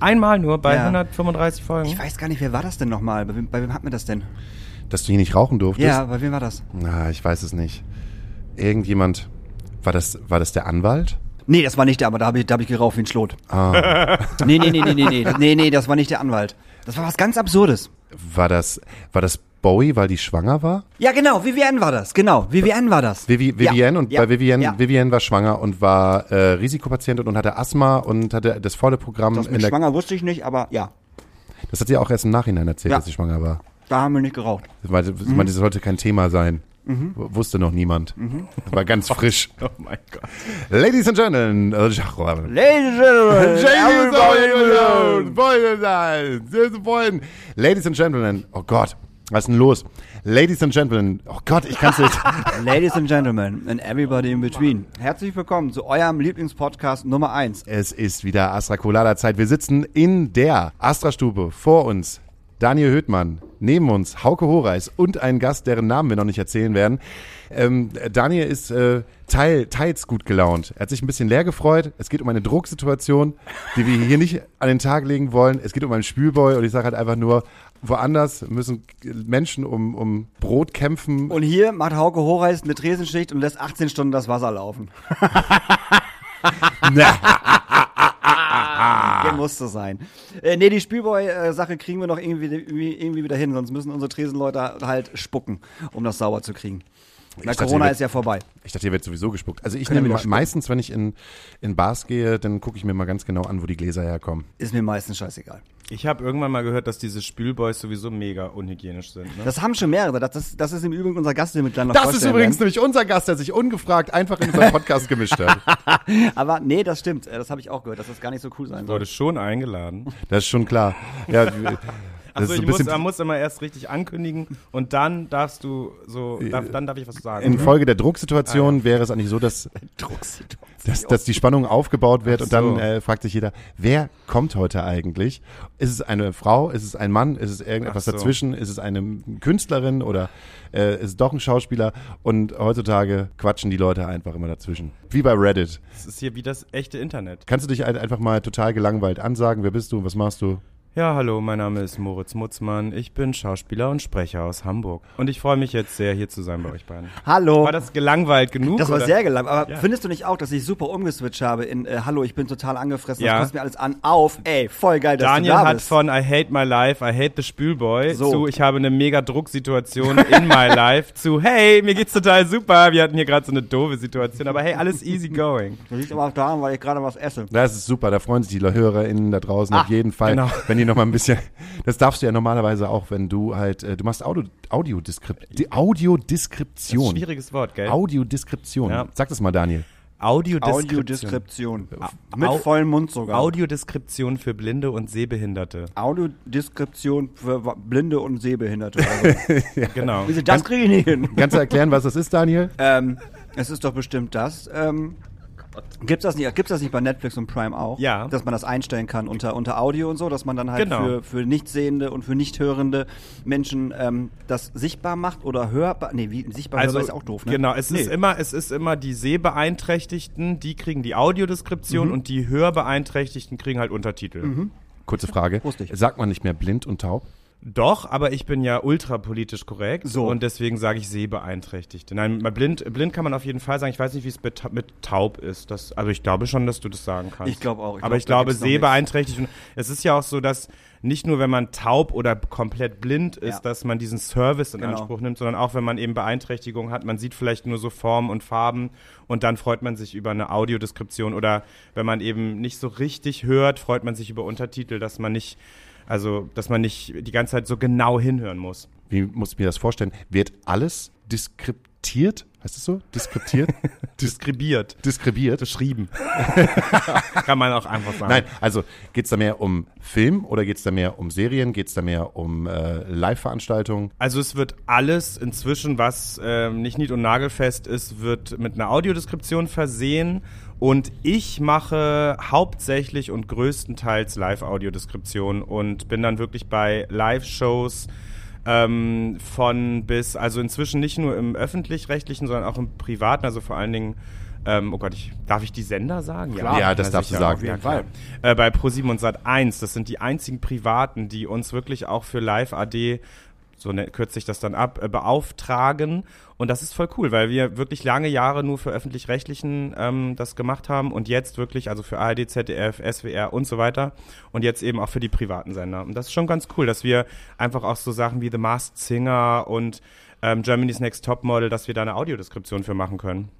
Einmal nur bei ja. 135 Folgen. Ich weiß gar nicht, wer war das denn nochmal? Bei, wem- bei wem hat mir das denn? Dass du hier nicht rauchen durftest? Ja, bei wem war das? Na, ich weiß es nicht. Irgendjemand. War das, war das der Anwalt? Nee, das war nicht der, aber da habe ich, hab ich geraucht wie ein Schlot. Ah. Nee, nee, nee, nee, nee, nee. Nee, nee, das war nicht der Anwalt. Das war was ganz Absurdes. War das, war das Bowie, weil die schwanger war? Ja, genau, Vivienne war das, genau, Vivienne war das. Vivi, Vivienne ja, und ja, bei Vivienne, ja. Vivienne war schwanger und war äh, Risikopatientin und hatte Asthma und hatte das volle Programm Das in der. schwanger wusste ich nicht, aber ja, Das hat sie auch erst im Nachhinein erzählt, dass sie schwanger war. da haben wir nicht geraucht. Sie meinte, das sollte kein Thema sein. Mhm. Wusste noch niemand. Das war ganz frisch. oh mein Gott. Ladies and Gentlemen. Ladies and Gentlemen. Ladies and Gentlemen. Oh Gott, was ist denn los? Ladies and Gentlemen. Oh Gott, ich kann's nicht. Ladies and Gentlemen and everybody in between. Herzlich willkommen zu eurem Lieblingspodcast Nummer 1. Es ist wieder Astra Colada Zeit. Wir sitzen in der Astra-Stube. Vor uns Daniel Höhtmann, neben uns Hauke Horeis und ein Gast, deren Namen wir noch nicht erzählen werden. Ähm, Daniel ist äh, teil, teils gut gelaunt. Er hat sich ein bisschen leer gefreut. Es geht um eine Drucksituation, die wir hier nicht an den Tag legen wollen. Es geht um einen Spülboy und ich sage halt einfach nur, woanders müssen Menschen um, um Brot kämpfen. Und hier macht Hauke Horeis eine Tresenschicht und lässt 18 Stunden das Wasser laufen. Der musste sein. Äh, nee, die Spielboy-Sache kriegen wir noch irgendwie, irgendwie, irgendwie wieder hin, sonst müssen unsere Tresenleute halt spucken, um das sauber zu kriegen. Na, dachte, Corona ihr ist ja vorbei. Ich dachte, hier wird sowieso gespuckt. Also ich Können nehme meistens, wenn ich in, in Bars gehe, dann gucke ich mir mal ganz genau an, wo die Gläser herkommen. Ist mir meistens scheißegal. Ich habe irgendwann mal gehört, dass diese Spülboys sowieso mega unhygienisch sind. Ne? Das haben schon mehrere. Das, das, das ist im Übrigen unser Gast, den wir gleich noch Das ist übrigens werden. nämlich unser Gast, der sich ungefragt einfach in unseren Podcast gemischt hat. Aber nee, das stimmt. Äh, Das habe ich auch gehört, dass das gar nicht so cool sein soll. Wurde schon eingeladen. Das ist schon klar. Ja, Also ich so muss, man muss immer erst richtig ankündigen und dann darfst du so, darf, dann darf ich was sagen. infolge der Drucksituation wäre es eigentlich so, dass, dass, dass die Spannung aufgebaut wird Ach und dann so. äh, fragt sich jeder, wer kommt heute eigentlich? Ist es eine Frau? Ist es ein Mann? Ist es irgendetwas so. dazwischen? Ist es eine Künstlerin oder äh, ist es doch ein Schauspieler? Und heutzutage quatschen die Leute einfach immer dazwischen. Wie bei Reddit. Das ist hier wie das echte Internet. Kannst du dich ein- einfach mal total gelangweilt ansagen? Wer bist du? Was machst du? Ja, hallo, mein Name ist Moritz Mutzmann. Ich bin Schauspieler und Sprecher aus Hamburg. Und ich freue mich jetzt sehr, hier zu sein bei euch beiden. Hallo. War das gelangweilt genug? Das war oder? sehr gelangt. Aber Ja. findest du nicht auch, dass ich super umgeswitcht habe in äh, Hallo, ich bin total angefressen, Ja. das kostet mir alles an, auf, ey, voll geil, dass Daniel du da hat bist. von I hate my life, I hate the Spülboy So. zu ich habe eine mega Drucksituation in my life zu hey, mir geht's total super. Wir hatten hier gerade so eine doofe Situation, aber hey, alles easy going. das liegt aber auch daran, weil ich gerade was esse. Das ist super, da freuen sich die HörerInnen da draußen auf jeden Fall, genau. wenn die noch mal ein bisschen, das darfst du ja normalerweise auch, wenn du halt, äh, du machst Audio, Audiodeskript, die Das ist ein Audiodeskription. schwieriges Wort, gell? Audiodeskription. Ja. Sag das mal, Daniel. Audiodeskription. Audiodeskription. Mit Au- vollem Mund sogar. Audiodeskription für Blinde und Sehbehinderte. Audiodeskription für Blinde und Sehbehinderte. Also, Genau. Wieso, das kriege ich nicht hin. Kannst du erklären, was das ist, Daniel? ähm, es ist doch bestimmt das. Ähm, Gibt's das nicht, gibt's das nicht bei Netflix und Prime auch? Ja. Dass man das einstellen kann unter, unter Audio und so, dass man dann halt Genau. für, für Nichtsehende und für Nichthörende Menschen ähm, das sichtbar macht oder hörbar. Nee, wie, sichtbar hörbar ist auch doof, ne? Genau, es nee. ist immer, es ist immer die Sehbeeinträchtigten, die kriegen die Audiodeskription Mhm. und die Hörbeeinträchtigten kriegen halt Untertitel. Kurze Frage. Wusste ich. Sagt man nicht mehr blind und taub? Doch, aber ich bin ja ultrapolitisch korrekt So. und deswegen sage ich Sehbeeinträchtigte. Nein, blind, blind kann man auf jeden Fall sagen. Ich weiß nicht, wie es mit, mit taub ist. Das, also ich glaube schon, dass du das sagen kannst. Ich glaube auch. Ich aber glaub, ich glaube, sehbeeinträchtigt. Und es ist ja auch so, dass nicht nur, wenn man taub oder komplett blind ist, Ja. dass man diesen Service in Genau. Anspruch nimmt, sondern auch, wenn man eben Beeinträchtigung hat. Man sieht vielleicht nur so Formen und Farben und dann freut man sich über eine Audiodeskription oder wenn man eben nicht so richtig hört, freut man sich über Untertitel, dass man nicht Also, dass man nicht die ganze Zeit so genau hinhören muss. Wie muss ich mir das vorstellen? Wird alles diskriptiert? Heißt es so? Diskriptiert? Diskribiert. Diskribiert? Beschrieben. Kann man auch einfach sagen. Nein, also geht es da mehr um Film oder geht es da mehr um Serien? Geht es da mehr um äh, Live-Veranstaltungen? Also es wird alles inzwischen, was ähm, nicht nied- und nagelfest ist, wird mit einer Audiodeskription versehen. Und ich mache hauptsächlich und größtenteils Live-Audiodeskription und bin dann wirklich bei Live-Shows ähm, von bis, also inzwischen nicht nur im öffentlich-rechtlichen, sondern auch im privaten, also vor allen Dingen ähm, oh Gott, ich, darf ich die Sender sagen? Klar. Ja, das darfst du sagen. auf jeden Fall. Äh, bei Pro7 und Sat1, das sind die einzigen Privaten, die uns wirklich auch für Live AD so ne, kürzt sich das dann ab, äh, beauftragen. Und das ist voll cool, weil wir wirklich lange Jahre nur für öffentlich-rechtlichen ähm, das gemacht haben und jetzt wirklich, also für ARD, ZDF, SWR und so weiter und jetzt eben auch für die privaten Sender. Und das ist schon ganz cool, dass wir einfach auch so Sachen wie The Masked Singer und ähm, Germany's Next Topmodel, dass wir da eine Audiodeskription für machen können.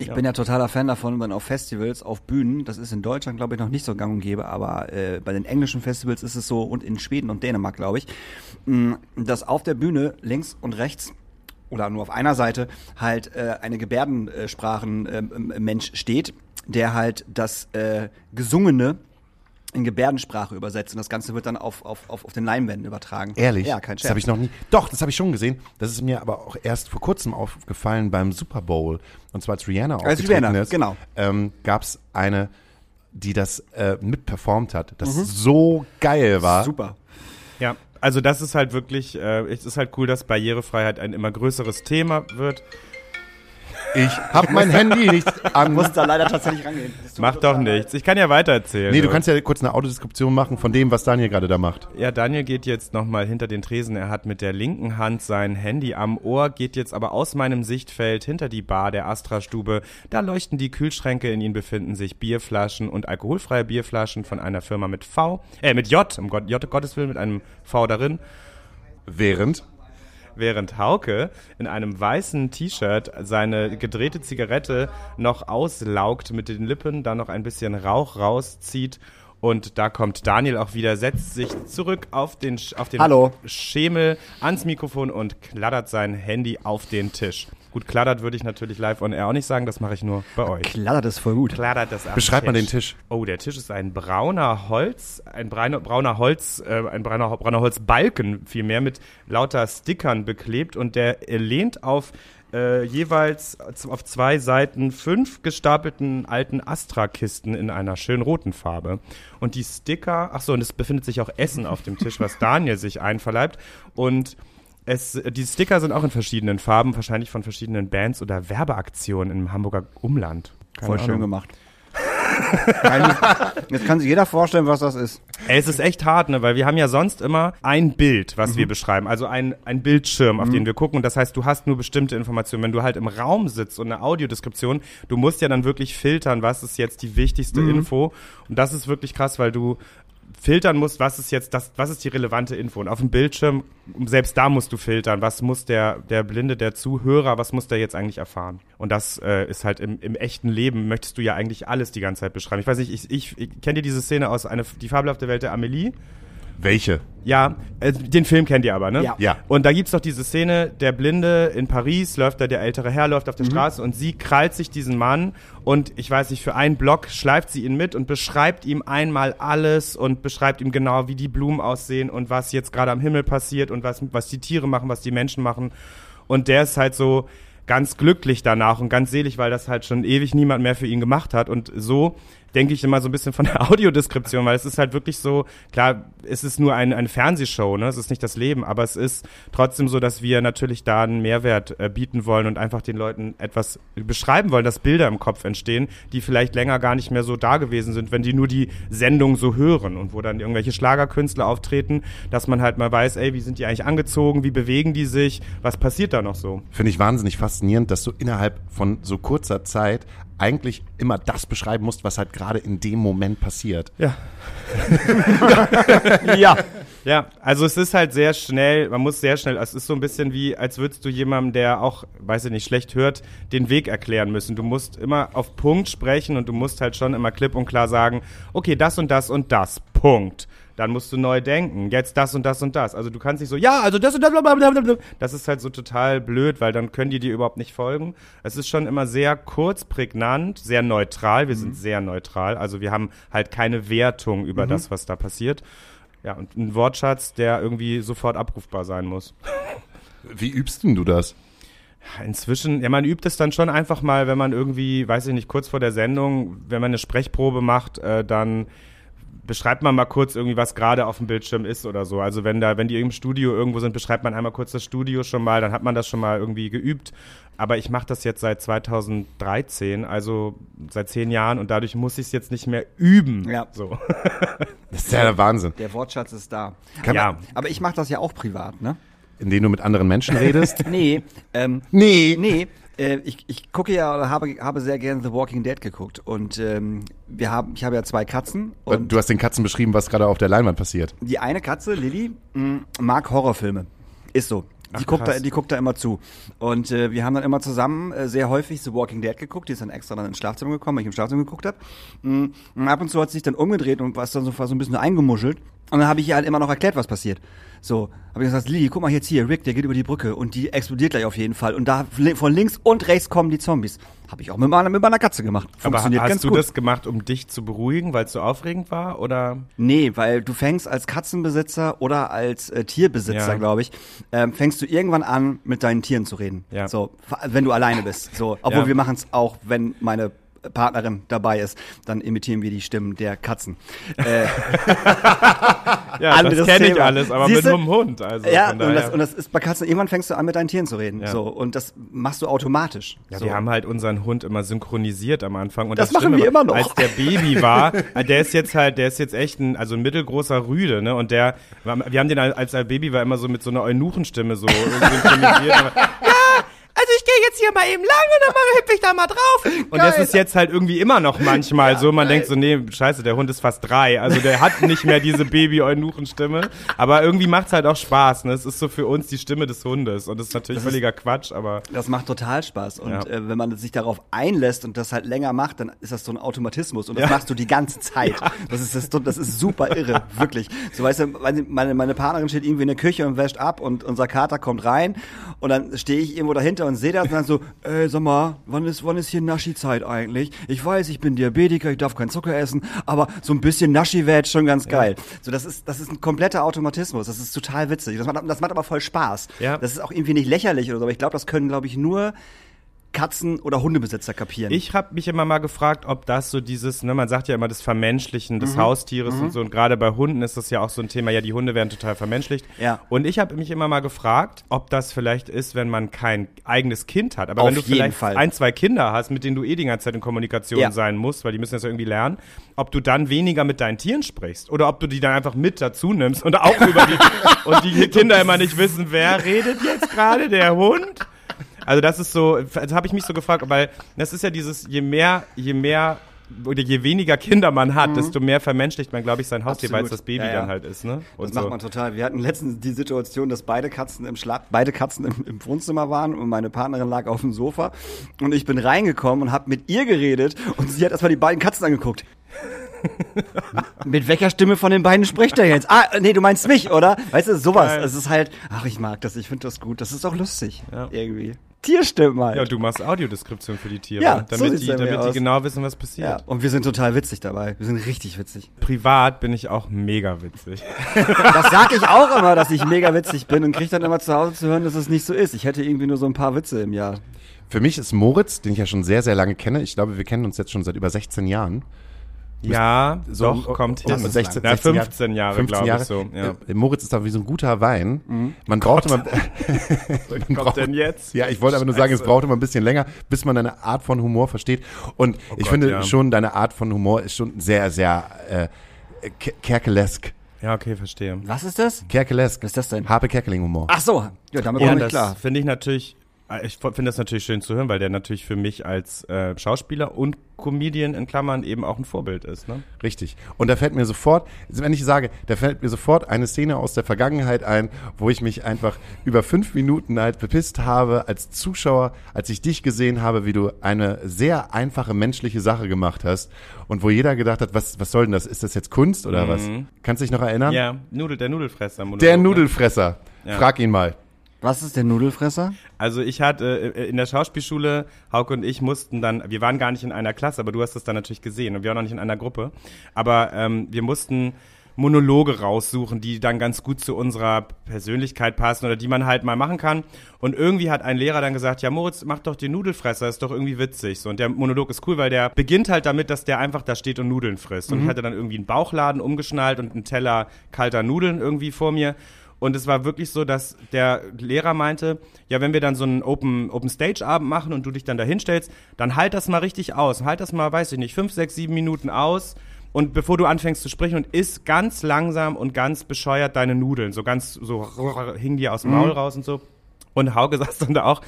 Ich Ja. bin ja totaler Fan davon, wenn auf Festivals, auf Bühnen, das ist in Deutschland, glaube ich, noch nicht so gang und gäbe, aber äh, bei den englischen Festivals ist es so und in Schweden und Dänemark, glaube ich, mh, dass auf der Bühne links und rechts oder nur auf einer Seite halt äh, eine Gebärdensprachen-Mensch steht, der halt das äh, Gesungene in Gebärdensprache übersetzt und das Ganze wird dann auf, auf, auf, auf den Leinwänden übertragen. Ehrlich? Ja, kein Das Scherz. habe ich noch nie. Doch, das habe ich schon gesehen. Das ist mir aber auch erst vor kurzem aufgefallen beim Super Bowl. Und zwar als Rihanna Als aufgetreten Rihanna, ist. genau. Ähm, Gab es eine, die das äh, mitperformt hat, das Mhm. so geil war. Super. Ja, also das ist halt wirklich, äh, es ist halt cool, dass Barrierefreiheit ein immer größeres Thema wird. Ich habe mein Handy nicht an. Muss da leider tatsächlich rangehen. Macht doch nichts. Ich kann ja weitererzählen. Nee, du kannst ja kurz eine Autodeskription machen von dem, was Daniel gerade da macht. Ja, Daniel geht jetzt nochmal hinter den Tresen. Er hat mit der linken Hand sein Handy am Ohr, geht jetzt aber aus meinem Sichtfeld hinter die Bar der Astra-Stube. Da leuchten die Kühlschränke, in ihnen befinden sich Bierflaschen und alkoholfreie Bierflaschen von einer Firma mit V, äh, mit J, um Gott, J, Gottes Willen, mit einem V darin. Während Während Hauke in einem weißen T-Shirt seine gedrehte Zigarette noch auslaugt mit den Lippen, dann noch ein bisschen Rauch rauszieht. Und da kommt Daniel auch wieder, setzt sich zurück auf den, auf den Hallo. Schemel ans Mikrofon und kladdert sein Handy auf den Tisch. Gut, kladdert würde ich natürlich live on air auch nicht sagen, das mache ich nur bei euch. Kladdert ist voll gut. Kladdert das am Beschreib mal den Tisch. Oh, der Tisch ist ein brauner Holz, ein brauner, brauner Holz, äh, ein brauner, brauner Holzbalken vielmehr mit lauter Stickern beklebt und der lehnt auf äh, jeweils auf zwei Seiten fünf gestapelten alten Astra-Kisten in einer schön roten Farbe. Und die Sticker, ach so, und es befindet sich auch Essen auf dem Tisch, was Daniel sich einverleibt. Und es, die Sticker sind auch in verschiedenen Farben, wahrscheinlich von verschiedenen Bands oder Werbeaktionen im Hamburger Umland. Keine Voll schön Ahnung. gemacht. Eigentlich- Jetzt kann sich jeder vorstellen, was das ist. Ey, es ist echt hart, ne? Weil wir haben ja sonst immer ein Bild, was Mhm. wir beschreiben. Also ein, ein Bildschirm, auf den wir gucken. Und das heißt, du hast nur bestimmte Informationen. Wenn du halt im Raum sitzt und eine Audiodeskription, du musst ja dann wirklich filtern, was ist jetzt die wichtigste Mhm. Info. Und das ist wirklich krass, weil du filtern musst, was ist jetzt das, was ist die relevante Info. Und auf dem Bildschirm, selbst da musst du filtern, was muss der, der Blinde, der Zuhörer, was muss der jetzt eigentlich erfahren. Und das äh, ist halt im, im echten Leben, möchtest du ja eigentlich alles die ganze Zeit beschreiben. Ich weiß nicht, ich, ich, ich kennt ihr diese Szene aus eine, Die fabelhafte Welt der Amelie? Welche? Ja, äh, den Film kennt ihr aber, ne? Ja. Ja. Und da gibt's doch diese Szene, der Blinde in Paris läuft da, der ältere Herr läuft auf Mhm. der Straße und sie krallt sich diesen Mann und ich weiß nicht, für einen Block schleift sie ihn mit und beschreibt ihm einmal alles und beschreibt ihm genau, wie die Blumen aussehen und was jetzt gerade am Himmel passiert und was, was die Tiere machen, was die Menschen machen. Und der ist halt so ganz glücklich danach und ganz selig, weil das halt schon ewig niemand mehr für ihn gemacht hat. Und so denke ich immer so ein bisschen von der Audiodeskription, weil es ist halt wirklich so, klar, es ist nur ein, eine Fernsehshow, ne? es ist nicht das Leben, aber es ist trotzdem so, dass wir natürlich da einen Mehrwert äh, bieten wollen und einfach den Leuten etwas beschreiben wollen, dass Bilder im Kopf entstehen, die vielleicht länger gar nicht mehr so da gewesen sind, wenn die nur die Sendung so hören und wo dann irgendwelche Schlagerkünstler auftreten, dass man halt mal weiß, ey, wie sind die eigentlich angezogen, wie bewegen die sich, was passiert da noch so? Finde ich wahnsinnig faszinierend, dass du innerhalb von so kurzer Zeit eigentlich immer das beschreiben musst, was halt gerade in dem Moment passiert. Ja. Ja. Ja, also es ist halt sehr schnell, man muss sehr schnell, es ist so ein bisschen wie, als würdest du jemandem, der auch, weiß ich nicht, schlecht hört, den Weg erklären müssen. Du musst immer auf Punkt sprechen und du musst halt schon immer klipp und klar sagen, okay, das und das und das, Punkt. Dann musst du neu denken. Jetzt das und das und das. Also du kannst nicht so, ja, also das und das, blablabla. Das ist halt so total blöd, weil dann können die dir überhaupt nicht folgen. Es ist schon immer sehr kurz, prägnant, sehr neutral. Wir Mhm. sind sehr neutral. Also wir haben halt keine Wertung über Mhm. das, was da passiert. Ja, und ein Wortschatz, der irgendwie sofort abrufbar sein muss. Wie übst denn du das? Inzwischen, ja, man übt es dann schon einfach mal, wenn man irgendwie, weiß ich nicht, kurz vor der Sendung, wenn man eine Sprechprobe macht, äh, dann beschreibt man mal kurz irgendwie, was gerade auf dem Bildschirm ist oder so. Also wenn da, wenn die im Studio irgendwo sind, beschreibt man einmal kurz das Studio schon mal, dann hat man das schon mal irgendwie geübt. Aber ich mache das jetzt seit 2013, also seit zehn Jahren und dadurch muss ich es jetzt nicht mehr üben. Ja. So. Das ist ja der Wahnsinn. Der Wortschatz ist da. ja. Aber ich mache das ja auch privat, ne? In denen du mit anderen Menschen redest? Nee, ähm, nee. nee. Äh, ich, ich gucke ja oder habe, habe sehr gerne The Walking Dead geguckt und ähm, wir haben, ich habe ja zwei Katzen und Du hast den Katzen beschrieben, was gerade auf der Leinwand passiert. die eine Katze, Lilly, mh, mag Horrorfilme. Ist so. Die, Ach, guckt da, die guckt da immer zu. Und äh, wir haben dann immer zusammen äh, sehr häufig The Walking Dead geguckt. Die ist dann extra dann ins Schlafzimmer gekommen, weil ich im Schlafzimmer geguckt habe. Und ab und zu hat sie sich dann umgedreht und war dann so, war so ein bisschen eingemuschelt. Und dann habe ich ihr halt immer noch erklärt, was passiert. So, habe ich gesagt, Lilly, guck mal jetzt hier, Rick, der geht über die Brücke und die explodiert gleich auf jeden Fall. Und da von links und rechts kommen die Zombies. Habe ich auch mit meiner, mit meiner Katze gemacht. Aber Funktioniert hast ganz du gut. das gemacht, um dich zu beruhigen, weil es so aufregend war? Oder? Nee, weil du fängst als Katzenbesitzer oder als äh, Tierbesitzer, Ja. glaube ich, ähm, fängst du irgendwann an, mit deinen Tieren zu reden. Ja. So, wenn du alleine bist. So, obwohl Ja. wir machen es auch, wenn meine Partnerin dabei ist, dann imitieren wir die Stimmen der Katzen. Äh, Ja, das kenne ich Thema. alles, aber Siehste? mit einem Hund. Also ja, und das, und das ist bei Katzen, irgendwann fängst du an, mit deinen Tieren zu reden. Ja. So, und das machst du automatisch. Ja, so. wir haben halt unseren Hund immer synchronisiert am Anfang. Und Das das, machen Schlimme wir immer noch. Als der Baby war, äh, der ist jetzt halt, der ist jetzt echt ein, also ein mittelgroßer Rüde, ne? Und der, wir haben den als er Baby war immer so mit so einer Eunuchenstimme so synchronisiert. Ja, also ich gehe jetzt hier mal eben lang und dann mal hüpfe ich da mal drauf. Und das Geil. ist jetzt halt irgendwie immer noch manchmal so. Man denkt so, nee, scheiße, der Hund ist fast drei. Also der hat nicht mehr diese Baby-Eunuchenstimme. Aber irgendwie macht's halt auch Spaß, ne? Es ist so für uns die Stimme des Hundes. Und das ist natürlich Das ist- völliger Quatsch, aber. Das macht total Spaß. Und Ja. äh, wenn man sich darauf einlässt und das halt länger macht, dann ist das so ein Automatismus. Und das Ja. machst du die ganze Zeit. Das, ist, das, das ist super irre, wirklich. So weißt du, meine, meine Partnerin steht irgendwie in der Küche und wäscht ab und unser Kater kommt rein und dann stehe ich irgendwo dahinter und sehe das und dann so, ey, sag mal, wann ist, wann ist hier Naschi-Zeit eigentlich? Ich weiß, ich bin Diabetiker, ich darf keinen Zucker essen, aber so ein bisschen Naschi wäre jetzt schon ganz geil. So, das ist, das ist ein kompletter Automatismus. Das ist total witzig. Das macht, das macht aber voll Spaß. Ja. Das ist auch irgendwie nicht lächerlich oder so, aber ich glaube, das können, glaube ich, nur Katzen- oder Hundebesitzer kapieren. Ich habe mich immer mal gefragt, ob das so dieses, ne, man sagt ja immer das Vermenschlichen Mhm. des Haustieres und so, und gerade bei Hunden ist das ja auch so ein Thema, ja, die Hunde werden total vermenschlicht. Ja. Und ich habe mich immer mal gefragt, ob das vielleicht ist, wenn man kein eigenes Kind hat. Aber Auf wenn du vielleicht Fall. ein, zwei Kinder hast, mit denen du eh die ganze Zeit in Kommunikation Ja. sein musst, weil die müssen das irgendwie lernen, ob du dann weniger mit deinen Tieren sprichst oder ob du die dann einfach mit dazu nimmst und auch über die und die Kinder immer nicht wissen, wer redet jetzt gerade, der Hund? Also das ist so, das habe ich mich so gefragt, weil das ist ja dieses, je mehr, je mehr oder je weniger Kinder man hat, desto mehr vermenschlicht man, glaube ich, sein Haustier, weil es Mhm. Das Baby Ja, ja. dann halt ist, ne? das Und macht so. man total. Wir hatten letztens die Situation, dass beide Katzen im Schla beide Katzen im, im Wohnzimmer waren und meine Partnerin lag auf dem Sofa und ich bin reingekommen und habe mit ihr geredet und sie hat erstmal die beiden Katzen angeguckt. mit welcher Stimme von den beiden spricht er jetzt? Ah, nee, du meinst mich, oder? Weißt du, sowas. Geil. Es ist halt, ach, ich mag das, ich finde das gut. Das ist auch lustig. Ja. Irgendwie. Tierstimmen halt. Ja, du machst Audiodeskription für die Tiere, Ja, so damit, sieht's die, damit die genau wissen, was Ja, passiert. und wir sind total witzig dabei. Wir sind richtig witzig. Privat bin ich auch mega witzig. Das sag ich auch immer, dass ich mega witzig bin und krieg dann immer zu Hause zu hören, dass es nicht so ist. Ich hätte irgendwie nur so ein paar Witze im Jahr. Für mich ist Moritz, den ich ja schon sehr, sehr lange kenne, ich glaube, wir kennen uns jetzt schon seit über 16 Jahren. Ja, So, doch, kommt hin. um 16, Na, 16 15 Jahre, 15 glaube ich so. Ja. Äh, Moritz ist da wie so ein guter Wein. Man braucht immer, Was kommt denn jetzt? ja, ich wollte aber nur sagen, es braucht immer ein bisschen länger, bis man deine Art von Humor versteht. Und ich Oh Gott, finde ja. schon, deine Art von Humor ist schon sehr, sehr äh, Ke- Kerkelesk. Ja, okay, verstehe. Was ist das? Kerkelesk. Was ist das denn? Harpe Kerkeling Humor. Ach so, ja, damit Ja, komme ich klar. finde ich natürlich Ich finde das natürlich schön zu hören, weil der natürlich für mich als äh, Schauspieler und Comedian in Klammern eben auch ein Vorbild ist. Ne? Richtig. Und da fällt mir sofort, wenn ich sage, da fällt mir sofort eine Szene aus der Vergangenheit ein, wo ich mich einfach über fünf Minuten halt bepisst habe als Zuschauer, als ich dich gesehen habe, wie du eine sehr einfache menschliche Sache gemacht hast und wo jeder gedacht hat, was, was soll denn das? Ist das jetzt Kunst oder was? Kannst du dich noch erinnern? Ja, Nudel, der Nudelfresser. Monolog, Der ne? Nudelfresser. Ja. Frag ihn mal. Was ist der Nudelfresser? Also ich hatte äh, in der Schauspielschule, Hauke und ich mussten dann, wir waren gar nicht in einer Klasse, aber du hast das dann natürlich gesehen und wir waren auch nicht in einer Gruppe, aber ähm, wir mussten Monologe raussuchen, die dann ganz gut zu unserer Persönlichkeit passen oder die man halt mal machen kann. Und irgendwie hat ein Lehrer dann gesagt, ja Moritz, mach doch den Nudelfresser, ist doch irgendwie witzig. So, und der Monolog ist cool, weil der beginnt halt damit, dass der einfach da steht und Nudeln frisst. Und ich hatte dann irgendwie einen Bauchladen umgeschnallt und einen Teller kalter Nudeln irgendwie vor mir. Und es war wirklich so, dass der Lehrer meinte, ja, wenn wir dann so einen Open, Open Stage Abend machen und du dich dann da hinstellst, dann halt das mal richtig aus. Halt das mal, weiß ich nicht, fünf, sechs, sieben Minuten aus. Und bevor du anfängst zu sprechen und isst ganz langsam und ganz bescheuert deine Nudeln. So ganz, so hing die aus dem Maul raus und so. Und Hauke saß dann da auch.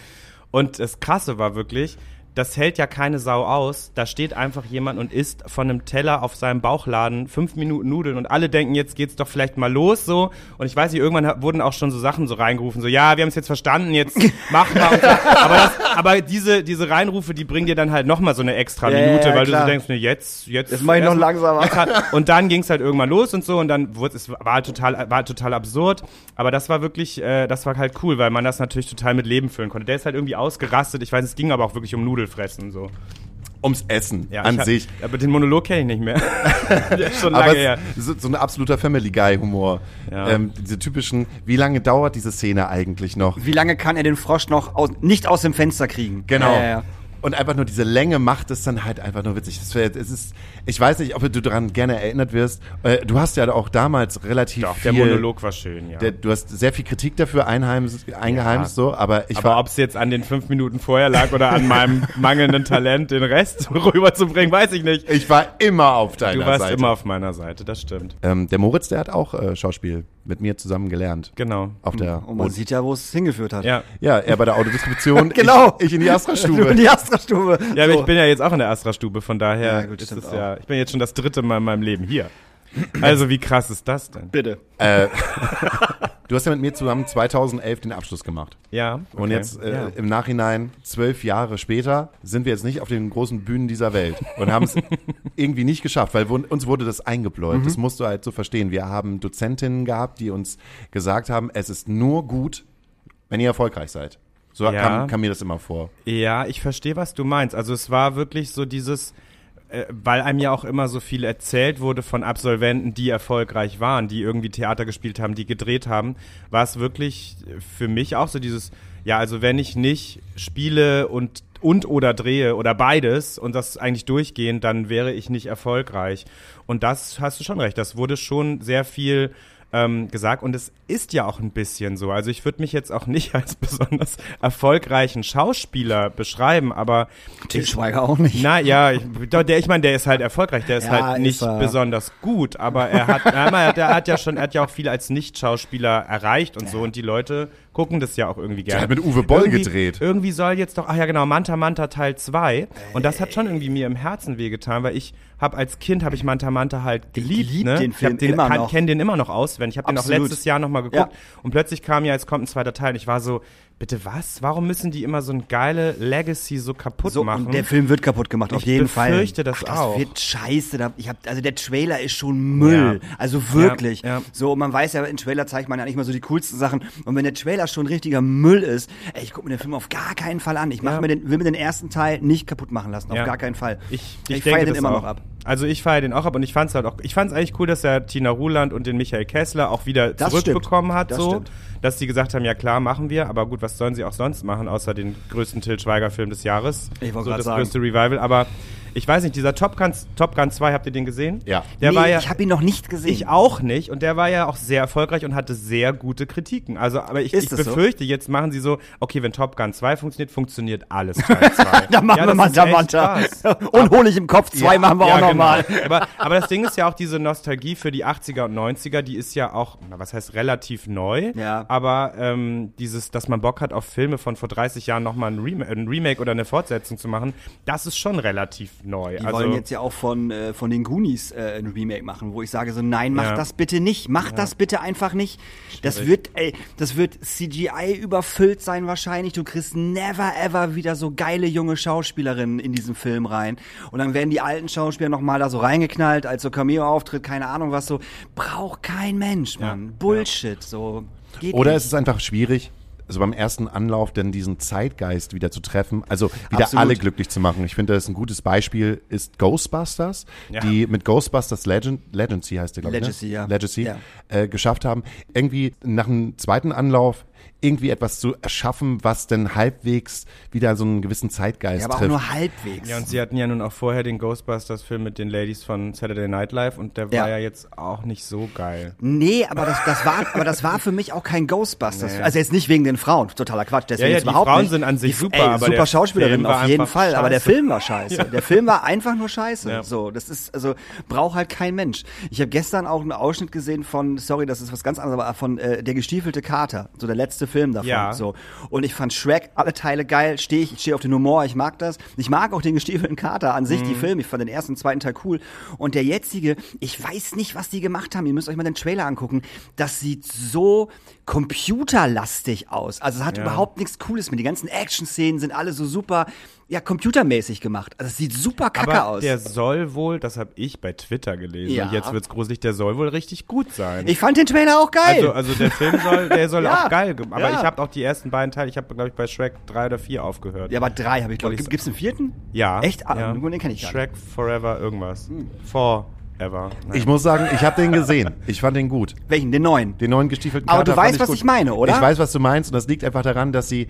Und das Krasse war wirklich, das hält ja keine Sau aus. Da steht einfach jemand und isst von einem Teller auf seinem Bauchladen fünf Minuten Nudeln und alle denken, jetzt geht's doch vielleicht mal los so. Und ich weiß nicht, irgendwann wurden auch schon so Sachen so reingerufen, so ja, wir haben es jetzt verstanden, jetzt mach mal. So. aber, das, aber diese diese Reinrufe, die bringen dir dann halt noch mal so eine extra ja, Minute, weil du klar. so denkst, ne, jetzt jetzt Jetzt mach ich noch langsamer. Und dann ging's halt irgendwann los und so und dann wurde es war total war total absurd, aber das war wirklich äh, das war halt cool, weil man das natürlich total mit Leben füllen konnte. Der ist halt irgendwie ausgerastet. Ich weiß, es ging aber auch wirklich um Nudelfressen so. Ums Essen Ja, an hab- sich. Aber den Monolog kenne ich nicht mehr. Der ist schon Aber lange es her. ist so ein absoluter Family Guy Humor. Ja. Ähm, diese typischen, wie lange dauert diese Szene eigentlich noch? Wie lange kann er den Frosch noch aus, nicht aus dem Fenster kriegen? Genau. Ja, ja, ja. Und einfach nur diese Länge macht es dann halt einfach nur witzig. Das wär, es ist, ich weiß nicht, ob du daran gerne erinnert wirst. Äh, du hast ja auch damals relativ Doch, viel. der Monolog war schön, ja. Der, du hast sehr viel Kritik dafür einheimst, eingeheimst, so, aber ich aber war, ob es jetzt an den fünf Minuten vorher lag oder an meinem mangelnden Talent, den Rest rüberzubringen, weiß ich nicht. ich war immer auf deiner Du warst Seite. immer auf meiner Seite, das stimmt. ähm, der Moritz, der hat auch äh, Schauspiel mit mir zusammen gelernt. Genau. Auf der, Und man sieht ja, wo es hingeführt hat. Ja. ja, er bei der Autodistribution. Genau. Ich, ich in die Du in Astra-Stube. die Astra-Stube. Ja, aber So. ich bin ja jetzt auch in der Astra-Stube, von daher Ja, gut, ist es auch. ja, ich bin jetzt schon das dritte Mal in meinem Leben hier. Also wie krass ist das denn? Bitte. äh, du hast ja mit mir zusammen 2011 den Abschluss gemacht. Ja. Und okay. jetzt äh, ja. im Nachhinein, zwölf Jahre später, sind wir jetzt nicht auf den großen Bühnen dieser Welt und haben es irgendwie nicht geschafft, weil uns wurde das eingebläut. Das musst du halt so verstehen. Wir haben Dozentinnen gehabt, die uns gesagt haben, es ist nur gut, wenn ihr erfolgreich seid. So Ja. kam, kam mir das immer vor. Ja, ich verstehe, was du meinst. Also es war wirklich so dieses, weil einem ja auch immer so viel erzählt wurde von Absolventen, die erfolgreich waren, die irgendwie Theater gespielt haben, die gedreht haben, war es wirklich für mich auch so dieses, ja, also wenn ich nicht spiele und und oder drehe oder beides und das eigentlich durchgehend, dann wäre ich nicht erfolgreich. Und das hast du schon recht. Das wurde schon sehr viel ähm, gesagt und es ist ja auch ein bisschen so. Also ich würde mich jetzt auch nicht als besonders erfolgreichen Schauspieler beschreiben, aber Til Schweiger auch nicht. na ja, ich, der, ich meine, der ist halt erfolgreich, der ist Ja, halt ist nicht er. besonders gut, aber er hat, er hat, er hat ja schon, er hat ja auch viel als Nicht-Schauspieler erreicht und so und die Leute gucken das ja auch irgendwie gerne. hat mit Uwe Boll irgendwie, gedreht. Irgendwie soll jetzt doch, ach ja genau, Manta Manta Teil 2 und das hat schon irgendwie mir im Herzen wehgetan, weil ich habe als Kind habe ich Manta Manta halt geliebt, lieb ne? den ich Film den, immer kann, noch. kenne den immer noch auswendig. Ich habe den auch letztes Jahr nochmal geguckt Ja. und plötzlich kam ja, jetzt kommt ein zweiter Teil und ich war so, bitte was? Warum müssen die immer so eine geile Legacy so kaputt So, machen? der Film wird kaputt gemacht, auf Ich jeden Fall. befürchte das Ach, das auch. wird scheiße. Ich hab, also der Trailer ist schon Müll. Ja. Also wirklich. Ja, ja. So, und man weiß ja, in Trailer zeigt man ja nicht mal so die coolsten Sachen. Und wenn der Trailer schon richtiger Müll ist, ey, ich gucke mir den Film auf gar keinen Fall an. Ich mach mir den, will mir den ersten Teil nicht kaputt machen lassen. Auf gar keinen Fall. Ich, ich, ich, feiere den das immer auch. noch ab. Also ich feiere den auch ab und ich fand's halt auch, ich fand's eigentlich cool, dass er Tina Ruland und den Michael Kessler auch wieder Das zurückbekommen stimmt. hat, Das so. stimmt. Dass die gesagt haben, ja klar, machen wir, aber gut, was sollen sie auch sonst machen, außer den größten Till Schweiger-Film des Jahres. Ich wollte so das sagen. größte Revival, aber Ich weiß nicht, dieser Top Gun, Top Gun 2, habt ihr den gesehen? Ja. Der nee, war ja, ich habe ihn noch nicht gesehen. ich auch nicht. Und der war ja auch sehr erfolgreich und hatte sehr gute Kritiken. Also, aber ich, ich das so? befürchte, jetzt machen sie so, okay, wenn Top Gun 2 funktioniert, funktioniert alles Teil 2. da machen Ja, wir mal Samantha. Und hole ich im Kopf zwei machen wir auch genau. nochmal. Aber, aber das Ding ist ja auch diese Nostalgie für die 80er und 90er, die ist ja auch, na, was heißt relativ neu. Ja. Aber ähm, dieses, dass man Bock hat, auf Filme von vor 30 Jahren nochmal ein, Rem ein Remake oder eine Fortsetzung zu machen, das ist schon relativ neu. Die also, wollen jetzt ja auch von, äh, von den Goonies äh, ein Remake machen, wo ich sage so, nein, mach Ja. das bitte nicht, mach das bitte einfach nicht. Das wird, ey, das wird CGI überfüllt sein wahrscheinlich. Du kriegst never ever wieder so geile junge Schauspielerinnen in diesen Film rein. Und dann werden die alten Schauspieler nochmal da so reingeknallt, als so Cameo-Auftritt, keine Ahnung was so. Braucht kein Mensch, Mann. Bullshit, so. Geht Oder nicht. ist es einfach schwierig, so beim ersten Anlauf dann diesen Zeitgeist wieder zu treffen, also wieder Absolut. alle glücklich zu machen. Ich finde, das ist ein gutes Beispiel ist Ghostbusters, Ja. die mit Ghostbusters Legend, Legacy heißt der, glaube ich. Legacy, ne? ja. Legacy, Ja. Äh, geschafft haben, irgendwie nach einem zweiten Anlauf irgendwie etwas zu erschaffen, was dann halbwegs wieder so einen gewissen Zeitgeist ja, aber auch trifft. nur halbwegs. ja, und sie hatten ja nun auch vorher den Ghostbusters-Film mit den Ladies von Saturday Night Live und der Ja. war ja jetzt auch nicht so geil. Nee, aber das, das war, aber das war für mich auch kein Ghostbusters. Also jetzt nicht wegen den Frauen, totaler Quatsch. Deswegen Ja, ja, jetzt die überhaupt Frauen nicht. sind an sich Die- super, ey, aber super Schauspielerinnen auf jeden Fall. Aber der scheiße. Film war scheiße. Der Film war einfach nur scheiße. Ja. So, das ist also braucht halt kein Mensch. Ich habe gestern auch einen Ausschnitt gesehen von, sorry, das ist was ganz anderes, aber von äh, der gestiefelte Kater, so der letzte Film davon. Ja. So und ich fand Shrek alle Teile geil. Stehe ich, ich stehe auf den Humor, ich mag das. Ich mag auch den gestiefelten Kater an sich, die Mhm. Filme. Ich fand den ersten und zweiten Teil cool. Und der jetzige, ich weiß nicht, was die gemacht haben. Ihr müsst euch mal den Trailer angucken. Das sieht so computerlastig aus. Also es hat Ja. überhaupt nichts Cooles mehr. Die ganzen Action-Szenen sind alle so super, ja, computermäßig gemacht. Also es sieht super kacke Aber aus. der soll wohl, das habe ich bei Twitter gelesen, Ja. und jetzt wird's gruselig, der soll wohl richtig gut sein. ich fand den Trailer auch geil. Also, also der Film soll, der soll Ja, auch geil. ge- Aber ja. ich habe auch die ersten beiden Teile, ich habe, glaube ich, bei Shrek drei oder vier aufgehört. ja, aber drei habe ich, glaube ich. ich- Gibt's einen vierten? Ja. Echt? Ah, ja. den kenn ich gar nicht. Shrek Forever irgendwas. Forever. Nein. Ich muss sagen, ich habe den gesehen. Ich fand den gut. Welchen? Den neuen? Den neuen gestiefelten Aber Kater du fand weißt, was gut. ich meine, oder? Ich weiß, was du meinst und das liegt einfach daran, dass sie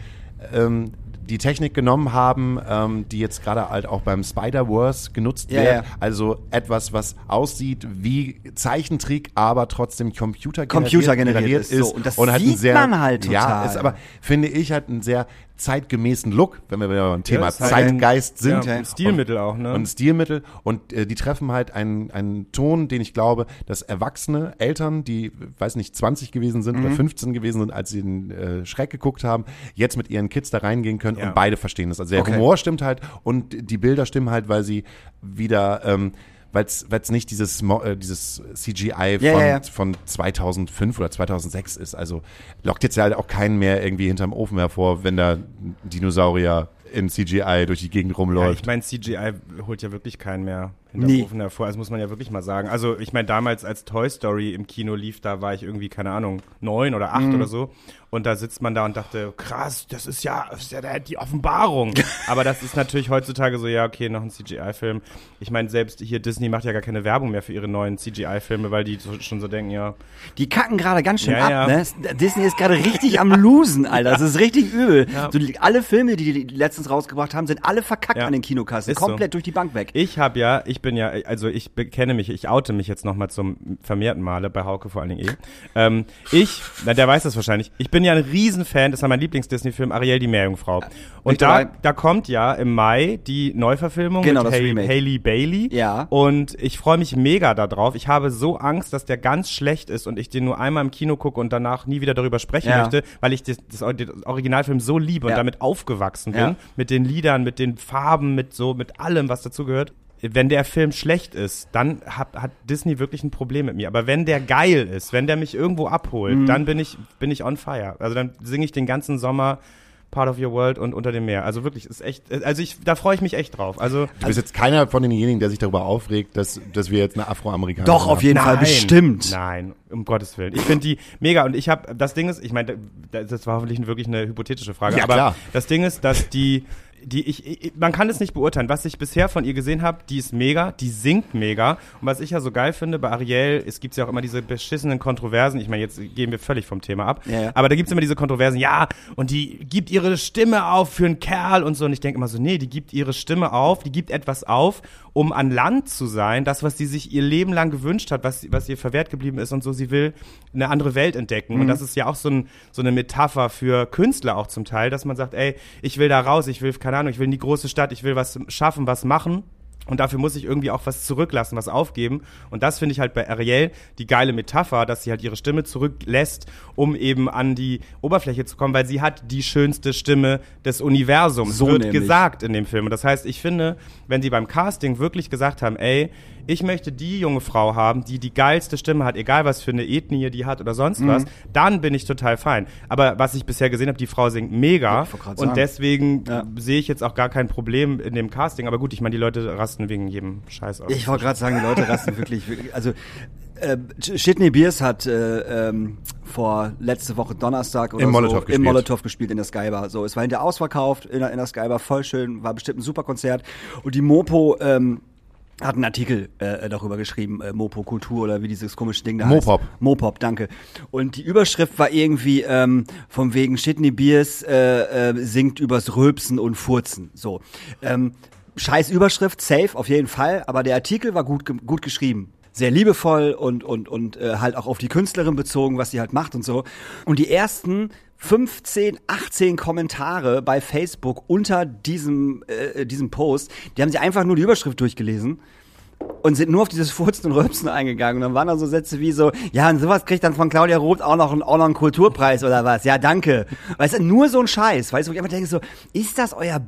ähm, die Technik genommen haben, ähm, die jetzt gerade halt auch beim Spider-Verse genutzt Ja, wird. ja. Also etwas, was aussieht wie Zeichentrick, aber trotzdem Computer Computergeneriert ist, so. Und das halt sieht man halt Ja, total. ist aber, finde ich, halt einen sehr zeitgemäßen Look, wenn wir wieder beim Thema ist halt Zeitgeist sind. ja, ein Stilmittel auch, ne? Und Stilmittel und äh, die treffen halt einen, einen Ton, den ich glaube, dass erwachsene Eltern, die, weiß nicht, 20 gewesen sind Mhm. oder 15 gewesen sind, als sie den äh, Schreck geguckt haben, jetzt mit ihren Kids da reingehen können Ja. und beide verstehen das. Also der Okay. Humor stimmt halt und die Bilder stimmen halt, weil sie wieder, ähm, weil es nicht dieses, äh, dieses CGI Ja, von, ja, ja. von 2005 oder 2006 ist. Also lockt jetzt ja halt auch keinen mehr irgendwie hinterm Ofen hervor, wenn da ein Dinosaurier in CGI durch die Gegend ja, rumläuft. ich meine, CGI holt ja wirklich keinen mehr hinter Nee. hervor. Das muss man ja wirklich mal sagen. Also ich meine, damals als Toy Story im Kino lief, da war ich irgendwie, keine Ahnung, neun oder acht Mhm. oder so. Und da sitzt man da und dachte, krass, das ist ja, das ist ja die Offenbarung. Aber das ist natürlich heutzutage so, ja, okay, noch ein CGI-Film. Ich meine, selbst hier Disney macht ja gar keine Werbung mehr für ihre neuen CGI-Filme, weil die so, schon so denken, ja, Die kacken gerade ganz schön Ja, ab, ja. ne? Disney ist gerade richtig am Losen, Alter. Das ist richtig übel. So, die, alle Filme, die die letztens rausgebracht haben, sind alle verkackt Ja. an den Kinokassen. Ist so. Komplett durch die Bank weg. Ich habe ja, ich bin ja, also ich bekenne mich, ich oute mich jetzt nochmal zum vermehrten Male, bei Hauke vor allen Dingen eh. Ähm, ich, na, der weiß das wahrscheinlich, ich bin ja ein Riesenfan, das war mein Lieblings-Disney-Film, Ariel die Meerjungfrau. Und da, da kommt ja im Mai die Neuverfilmung Genau, mit Remake. Hailey Bailey. Ja. Und ich freue mich mega darauf. Ich habe so Angst, dass der ganz schlecht ist und ich den nur einmal im Kino gucke und danach nie wieder darüber sprechen Ja. möchte, weil ich das, das, das Originalfilm so liebe und Ja. damit aufgewachsen bin. Mit den Liedern, mit den Farben, mit so, mit allem, was dazugehört. Wenn der Film schlecht ist, dann hat, hat Disney wirklich ein Problem mit mir. Aber wenn der geil ist, wenn der mich irgendwo abholt, Mhm. dann bin ich, bin ich on fire. Also dann singe ich den ganzen Sommer Part of Your World und Unter dem Meer. Also wirklich, ist echt, also ich, da freue ich mich echt drauf. Also Du bist jetzt keiner von denjenigen, der sich darüber aufregt, dass, dass wir jetzt eine Afroamerikanerin Doch, auf haben. jeden Fall, Nein, bestimmt. Nein, um Gottes Willen. Ich finde die mega und ich habe, das Ding ist, ich meine, das war hoffentlich wirklich eine hypothetische Frage, Ja, aber klar. das Ding ist, dass die, die ich, ich, man kann es nicht beurteilen. Was ich bisher von ihr gesehen habe, die ist mega, die singt mega. Und was ich ja so geil finde bei Ariel, es gibt ja auch immer diese beschissenen Kontroversen. Ich meine, jetzt gehen wir völlig vom Thema ab. Ja, ja. Aber da gibt's immer diese Kontroversen, ja, und die gibt ihre Stimme auf für einen Kerl und so. Und ich denke immer so, nee, die gibt ihre Stimme auf, die gibt etwas auf, um an Land zu sein, das, was sie sich ihr Leben lang gewünscht hat, was, was ihr verwehrt geblieben ist und so, sie will eine andere Welt entdecken. Mhm. Und das ist ja auch so, ein, so eine Metapher für Künstler auch zum Teil, dass man sagt, ey, ich will da raus, ich will, keine Ahnung, ich will in die große Stadt, ich will was schaffen, was machen. Und dafür muss ich irgendwie auch was zurücklassen, was aufgeben. Und das finde ich halt bei Ariel die geile Metapher, dass sie halt ihre Stimme zurücklässt, um eben an die Oberfläche zu kommen, weil sie hat die schönste Stimme des Universums, So wird nämlich. gesagt in dem Film. Und das heißt, ich finde, wenn sie beim Casting wirklich gesagt haben, ey, ich möchte die junge Frau haben, die die geilste Stimme hat, egal was für eine Ethnie die hat oder sonst Mhm. was, dann bin ich total fein. Aber was ich bisher gesehen habe, die Frau singt mega ich wollte grad und sagen. deswegen Ja. sehe ich jetzt auch gar kein Problem in dem Casting. Aber gut, ich meine, die Leute rasten wegen jedem Scheiß aus. Ich wollte gerade sagen, die Leute rasten wirklich, wirklich also äh, Shitney Beers hat äh, ähm, vor letzte Woche Donnerstag oder Im so Molotow im gespielt. Molotow gespielt in der Skybar. So, es war hinter ausverkauft in der, in der Skybar, voll schön, war bestimmt ein super Konzert. Und die Mopo ähm, hat einen Artikel äh, darüber geschrieben, äh, Mopo Kultur oder wie dieses komische Ding da Mopop. heißt. Mopop, danke. Und die Überschrift war irgendwie ähm, vom wegen Shitney Beers äh, äh, singt übers Rülpsen und Furzen. So. Ähm, scheiß Überschrift, safe, auf jeden Fall, aber der Artikel war gut, gut geschrieben. Sehr liebevoll und, und, und äh, halt auch auf die Künstlerin bezogen, was sie halt macht und so. Und die ersten 15, 18 Kommentare bei Facebook unter diesem, äh, diesem Post, die haben sie einfach nur die Überschrift durchgelesen und sind nur auf dieses Furzen und Rülpsen eingegangen. Und dann waren da so Sätze wie so, ja, und sowas kriegt dann von Claudia Roth auch noch, einen- auch noch einen Kulturpreis oder was. Ja, danke. Weißt du, nur so ein Scheiß. Weißt du, wo ich einfach denke so, ist das euer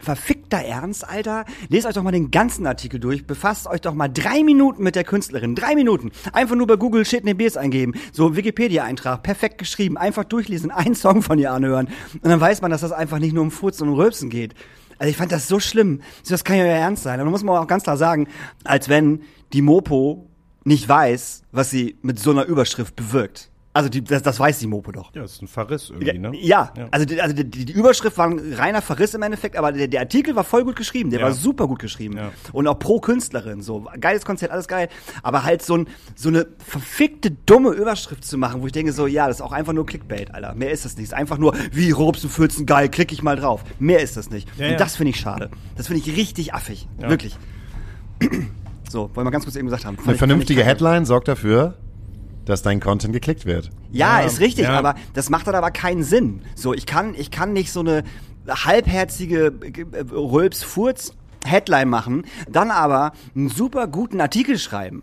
verfickter Ernst, Alter? Lest euch doch mal den ganzen Artikel durch, befasst euch doch mal drei Minuten mit der Künstlerin. Drei Minuten. Einfach nur bei Google Shitney Beers eingeben. So Wikipedia-Eintrag, perfekt geschrieben. Einfach durchlesen, einen Song von ihr anhören. Und dann weiß man, dass das einfach nicht nur um Furzen und Rülpsen geht. Also ich fand das so schlimm. Das kann ja euer Ernst sein. Aber da muss man auch ganz klar sagen, als wenn die Mopo nicht weiß, was sie mit so einer Überschrift bewirkt. Also die, das, das weiß die Mopo doch. ja, das ist ein Verriss irgendwie, ne? Ja, Ja. also, die, also die, die Überschrift war ein reiner Verriss im Endeffekt, aber der, der Artikel war voll gut geschrieben, der Ja. war super gut geschrieben. Ja. Und auch pro Künstlerin, so geiles Konzert, alles geil. Aber halt so, ein, so eine verfickte dumme Überschrift zu machen, wo ich denke so, ja, das ist auch einfach nur Clickbait, Alter. Mehr ist das nicht. Es ist einfach nur, wie Robson Fürzen, geil, klicke ich mal drauf. Mehr ist das nicht. Ja, Und ja. das finde ich schade. Das finde ich richtig affig. Ja. Wirklich. So, wollen wir ganz kurz eben gesagt haben. Eine vernünftige. Headline sorgt dafür, dass dein Content geklickt wird. Ja, Ja, ist richtig, ja. aber das macht dann aber keinen Sinn. So, ich kann, ich kann nicht so eine halbherzige äh, Rülps-Furz-Headline machen, dann aber einen super guten Artikel schreiben.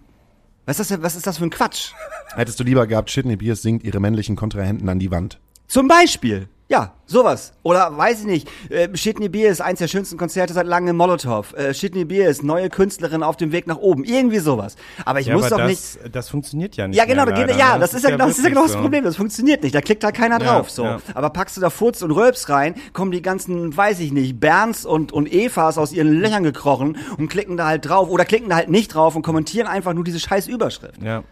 Was ist das, was ist das für ein Quatsch? Hättest du lieber gehabt, Shitney Beers singt ihre männlichen Kontrahenten an die Wand. Zum Beispiel. Ja, sowas. Oder weiß ich nicht, äh, Shitney Beer ist eins der schönsten Konzerte seit langem im Molotow. Äh, Shitney Beer ist neue Künstlerin auf dem Weg nach oben. Irgendwie sowas. Aber ich Ja, muss aber doch das, nicht. das funktioniert ja nicht. Ja, genau, mehr, da leider, ja, ne? das, ist ja, genau, das ist ja genau das so. Problem. Das funktioniert nicht. Da klickt halt keiner Ja, drauf. So. ja. Aber packst du da Furz und Rölps rein, kommen die ganzen, weiß ich nicht, Berns und, und Evas aus ihren Löchern gekrochen und klicken da halt drauf oder klicken da halt nicht drauf und kommentieren einfach nur diese scheiß Überschrift. Ja.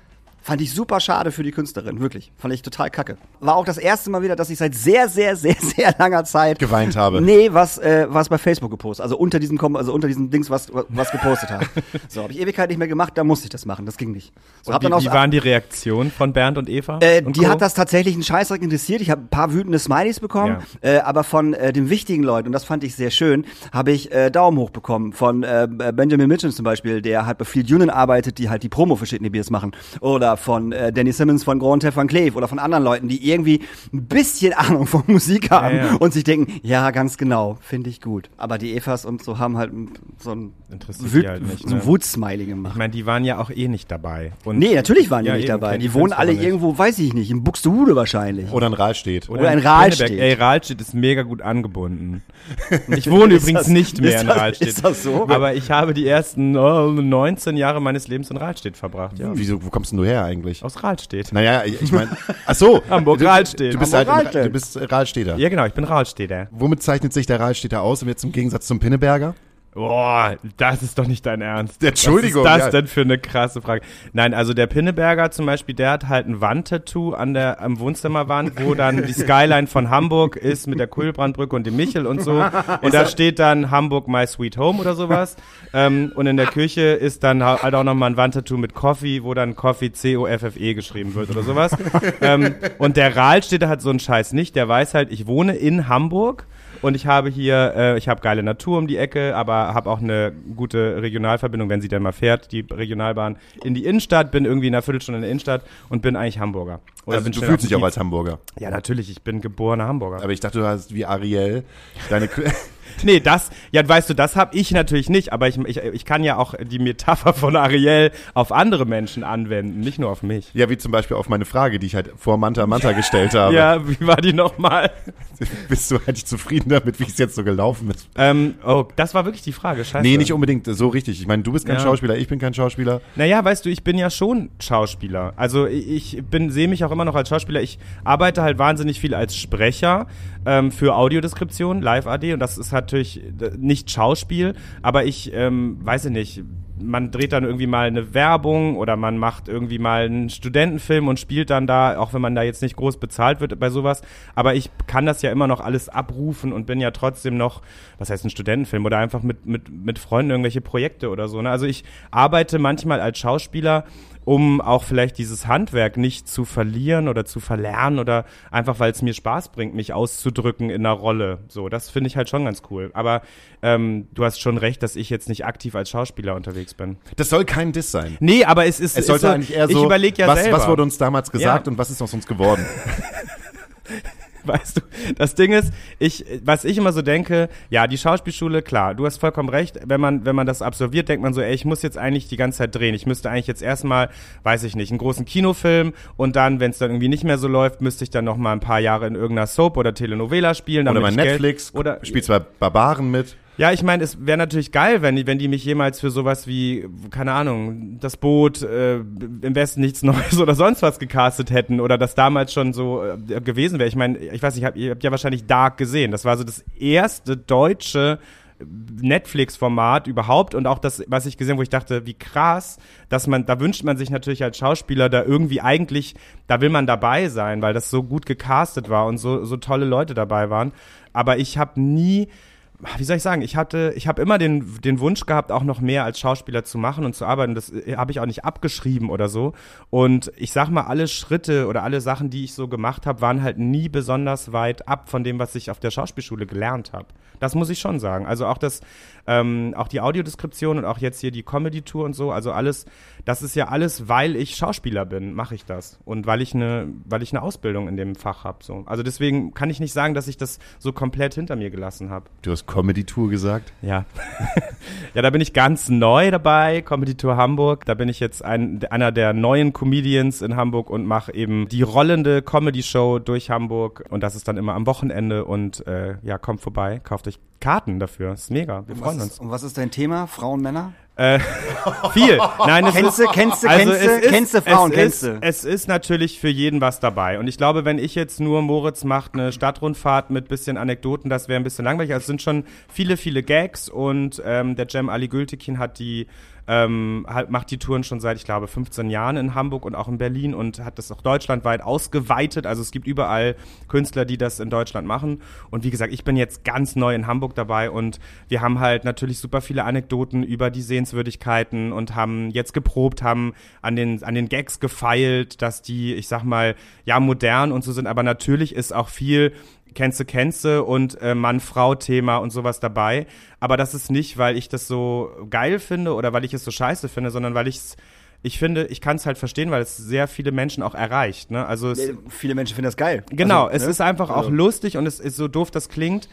Fand ich super schade für die Künstlerin, wirklich. Fand ich total kacke. War auch das erste Mal wieder, dass ich seit sehr, sehr, sehr, sehr langer Zeit Geweint habe. Nee, was, äh, was bei Facebook gepostet. Also unter diesem, Kom also unter diesem Dings, was, was gepostet hat. So, habe ich Ewigkeit nicht mehr gemacht, da musste ich das machen. Das ging nicht. So, hab Wie, dann auch wie waren die Reaktionen von Bernd und Eva? äh, und die Co.? hat das tatsächlich einen Scheißdreck interessiert. Ich habe ein paar wütende Smileys bekommen, äh, aber von äh, den wichtigen Leuten, und das fand ich sehr schön, habe ich äh, Daumen hoch bekommen. Von äh, Benjamin Mitchell zum Beispiel, der halt bei Field Union arbeitet, die halt die Promo für Shitney Beers machen. Oder von äh, Danny Simmons von Grand Van Cleef oder von anderen Leuten, die irgendwie ein bisschen Ahnung von Musik haben Ja, ja. und sich denken, ja, ganz genau, finde ich gut. Aber die Evas und so haben halt so ein, die halt nicht, so ein ne? Wutsmiley gemacht. Ich meine, die waren ja auch eh nicht dabei. Und Nee, natürlich waren die Ja, nicht eben, dabei. Die wohnen alle irgendwo, weiß ich nicht, in Buxtehude wahrscheinlich. Oder ein Rahlstedt. Oder ein in Rahlstedt. Ey, Rahlstedt ist mega gut angebunden. Ich wohne übrigens das- nicht mehr in das- Rahlstedt. ist das so? Aber ich habe die ersten oh, 19 Jahre meines Lebens in Rahlstedt verbracht. Ja. Wieso, wo kommst denn du her eigentlich? Aus Rahlstedt. Naja, ich meine, ach so. Hamburg, Rahlstedt. Du bist Hamburg, halt, Rahlstedt. du bist Rahlstädter. Ja, genau, ich bin Rahlstädter. Womit zeichnet sich der Rahlstädter aus, jetzt im Gegensatz zum Pinneberger? Boah, das ist doch nicht dein Ernst. Entschuldigung, Was ist das ja. denn für eine krasse Frage? Nein, also der Pinneberger zum Beispiel, der hat halt ein Wandtattoo an der am Wohnzimmerwand, wo dann die Skyline von Hamburg ist mit der Kulbrandbrücke und dem Michel und so. Und da steht dann Hamburg My Sweet Home oder sowas. ähm, und in der Küche ist dann halt auch nochmal ein Wandtattoo mit Coffee, wo dann Coffee C-O-F-F-E geschrieben wird oder sowas. ähm, und der Rahl steht da halt so ein Scheiß nicht. Der weiß halt, ich wohne in Hamburg. Und ich habe hier, äh, ich habe geile Natur um die Ecke, aber habe auch eine gute Regionalverbindung, wenn sie denn mal fährt, die Regionalbahn in die Innenstadt, bin irgendwie in einer Viertelstunde in der Innenstadt und bin eigentlich Hamburger. Oder Also bin du fühlst dich auch als. Hamburger. Ja, natürlich, ich bin geborener Hamburger. Aber ich dachte, du hast wie Ariel deine. Nee, das, ja, weißt du, das habe ich natürlich nicht, aber ich, ich, ich kann ja auch die Metapher von Ariel auf andere Menschen anwenden, nicht nur auf mich. ja, wie zum Beispiel auf meine Frage, die ich halt vor Manta Manta gestellt habe. Ja, wie war die nochmal? Bist du eigentlich zufrieden damit, wie es jetzt so gelaufen ist? Ähm, oh, das war wirklich die Frage, scheiße. Nee, nicht unbedingt so richtig. Ich meine, du bist kein Ja. Schauspieler, ich bin kein Schauspieler. Naja, weißt du, ich bin ja schon Schauspieler. Also ich bin sehe mich auch immer noch als Schauspieler. Ich arbeite halt wahnsinnig viel als Sprecher ähm, für Audiodeskription, Live-AD und das ist natürlich äh, nicht Schauspiel, aber ich ähm, weiß ich nicht. Man dreht dann irgendwie mal eine Werbung oder man macht irgendwie mal einen Studentenfilm und spielt dann da, auch wenn man da jetzt nicht groß bezahlt wird bei sowas. Aber ich kann das ja immer noch alles abrufen und bin ja trotzdem noch, was heißt ein Studentenfilm oder einfach mit, mit, mit Freunden irgendwelche Projekte oder so. Ne? Also ich arbeite manchmal als Schauspieler, um auch vielleicht dieses Handwerk nicht zu verlieren oder zu verlernen oder einfach, weil es mir Spaß bringt, mich auszudrücken in einer Rolle. So, das finde ich halt schon ganz cool. Aber ähm, du hast schon recht, dass ich jetzt nicht aktiv als Schauspieler unterwegs bin. Das soll kein Diss sein. Nee, aber es ist, Es sollte ist so, eigentlich eher ich so, überlege ja was, selber. was wurde uns damals gesagt Ja. und was ist aus uns geworden? Weißt du, das Ding ist, ich, was ich immer so denke, ja, die Schauspielschule, klar, du hast vollkommen recht, wenn man, wenn man das absolviert, denkt man so, ey, ich muss jetzt eigentlich die ganze Zeit drehen. Ich müsste eigentlich jetzt erstmal, weiß ich nicht, einen großen Kinofilm und dann, wenn es dann irgendwie nicht mehr so läuft, müsste ich dann noch mal ein paar Jahre in irgendeiner Soap oder Telenovela spielen. Oder bei ich Geld- Netflix, oder spielt zwar Barbaren mit. Ja, ich meine, es wäre natürlich geil, wenn die, wenn die mich jemals für sowas wie, keine Ahnung, das Boot, äh, im Westen nichts Neues oder sonst was gecastet hätten oder das damals schon so äh, gewesen wäre. Ich meine, ich weiß nicht, ihr habt, ihr habt ja wahrscheinlich Dark gesehen. Das war so das erste deutsche Netflix-Format überhaupt und auch das, was ich gesehen, wo ich dachte, wie krass, dass man, da wünscht man sich natürlich als Schauspieler da irgendwie eigentlich, da will man dabei sein, weil das so gut gecastet war und so, so tolle Leute dabei waren. Aber ich habe nie, wie soll ich sagen, ich hatte, ich habe immer den, den Wunsch gehabt, auch noch mehr als Schauspieler zu machen und zu arbeiten. Das äh, habe ich auch nicht abgeschrieben oder so. Und ich sag mal, alle Schritte oder alle Sachen, die ich so gemacht habe, waren halt nie besonders weit ab von dem, was ich auf der Schauspielschule gelernt habe. Das muss ich schon sagen. Also auch das, ähm, auch die Audiodeskription und auch jetzt hier die Comedy-Tour und so, also alles, das ist ja alles, weil ich Schauspieler bin, mache ich das. Und weil ich eine, weil ich eine Ausbildung in dem Fach habe. So. Also deswegen kann ich nicht sagen, dass ich das so komplett hinter mir gelassen habe. Du hast Comedy-Tour gesagt. Ja. ja, da bin ich ganz neu dabei, Comedy Tour Hamburg. Da bin ich jetzt ein, einer der neuen Comedians in Hamburg und mache eben die rollende Comedy-Show durch Hamburg. Und das ist dann immer am Wochenende. Und äh, ja, kommt vorbei, kauft euch Karten dafür. Ist mega. Wir freuen uns. ist, und was ist dein Thema? Frauen, Männer? Äh, viel. Nein, es Kennst ist, du, kennst du, also kennst es du, ist, kennst du Frauen, es kennst du? Es ist natürlich für jeden was dabei. Und ich glaube, wenn ich jetzt nur Moritz macht eine Stadtrundfahrt mit bisschen Anekdoten, das wäre ein bisschen langweilig. Also es sind schon viele, viele Gags und ähm, der Cem Ali Gültekin hat die ähm, halt, macht die Touren schon seit, ich glaube, 15 Jahren in Hamburg und auch in Berlin und hat das auch deutschlandweit ausgeweitet. Also es gibt überall Künstler, die das in Deutschland machen. Und wie gesagt, ich bin jetzt ganz neu in Hamburg dabei und wir haben halt natürlich super viele Anekdoten über die Sehenswürdigkeiten und haben jetzt geprobt, haben an den, an den Gags gefeilt, dass die, ich sag mal, ja, modern und so sind. Aber natürlich ist auch viel kennst du, kennst du und äh, Mann-Frau-Thema und sowas dabei. Aber das ist nicht, weil ich das so geil finde oder weil ich es so scheiße finde, sondern weil ich es, ich finde, ich kann es halt verstehen, weil es sehr viele Menschen auch erreicht. Ne? Also es, Viele Menschen finden das geil. Genau, Also, es ne? ist einfach auch Also- lustig und es ist so doof, das klingt.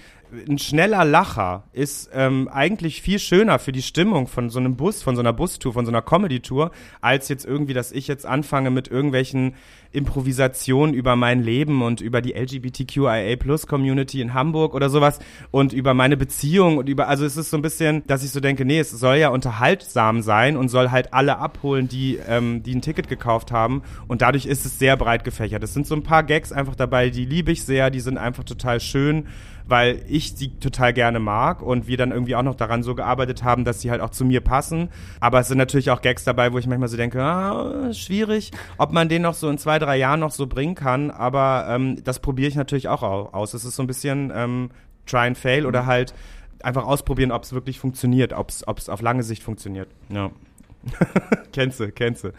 Ein schneller Lacher ist ähm, eigentlich viel schöner für die Stimmung von so einem Bus, von so einer Bustour, von so einer Comedy-Tour, als jetzt irgendwie, dass ich jetzt anfange mit irgendwelchen Improvisationen über mein Leben und über die LGBTQIA-Plus-Community in Hamburg oder sowas und über meine Beziehung und über, also es ist so ein bisschen, dass ich so denke, nee, es soll ja unterhaltsam sein und soll halt alle abholen, die, ähm, die ein Ticket gekauft haben und dadurch ist es sehr breit gefächert. Es sind so ein paar Gags einfach dabei, die liebe ich sehr, die sind einfach total schön weil ich sie total gerne mag und wir dann irgendwie auch noch daran so gearbeitet haben, dass sie halt auch zu mir passen. Aber es sind natürlich auch Gags dabei, wo ich manchmal so denke, ah, schwierig, ob man den noch so in zwei, drei Jahren noch so bringen kann. Aber ähm, das probiere ich natürlich auch aus. Es ist so ein bisschen ähm, Try and Fail oder halt einfach ausprobieren, ob es wirklich funktioniert, ob es auf lange Sicht funktioniert. Ja. kennst du, kennst du.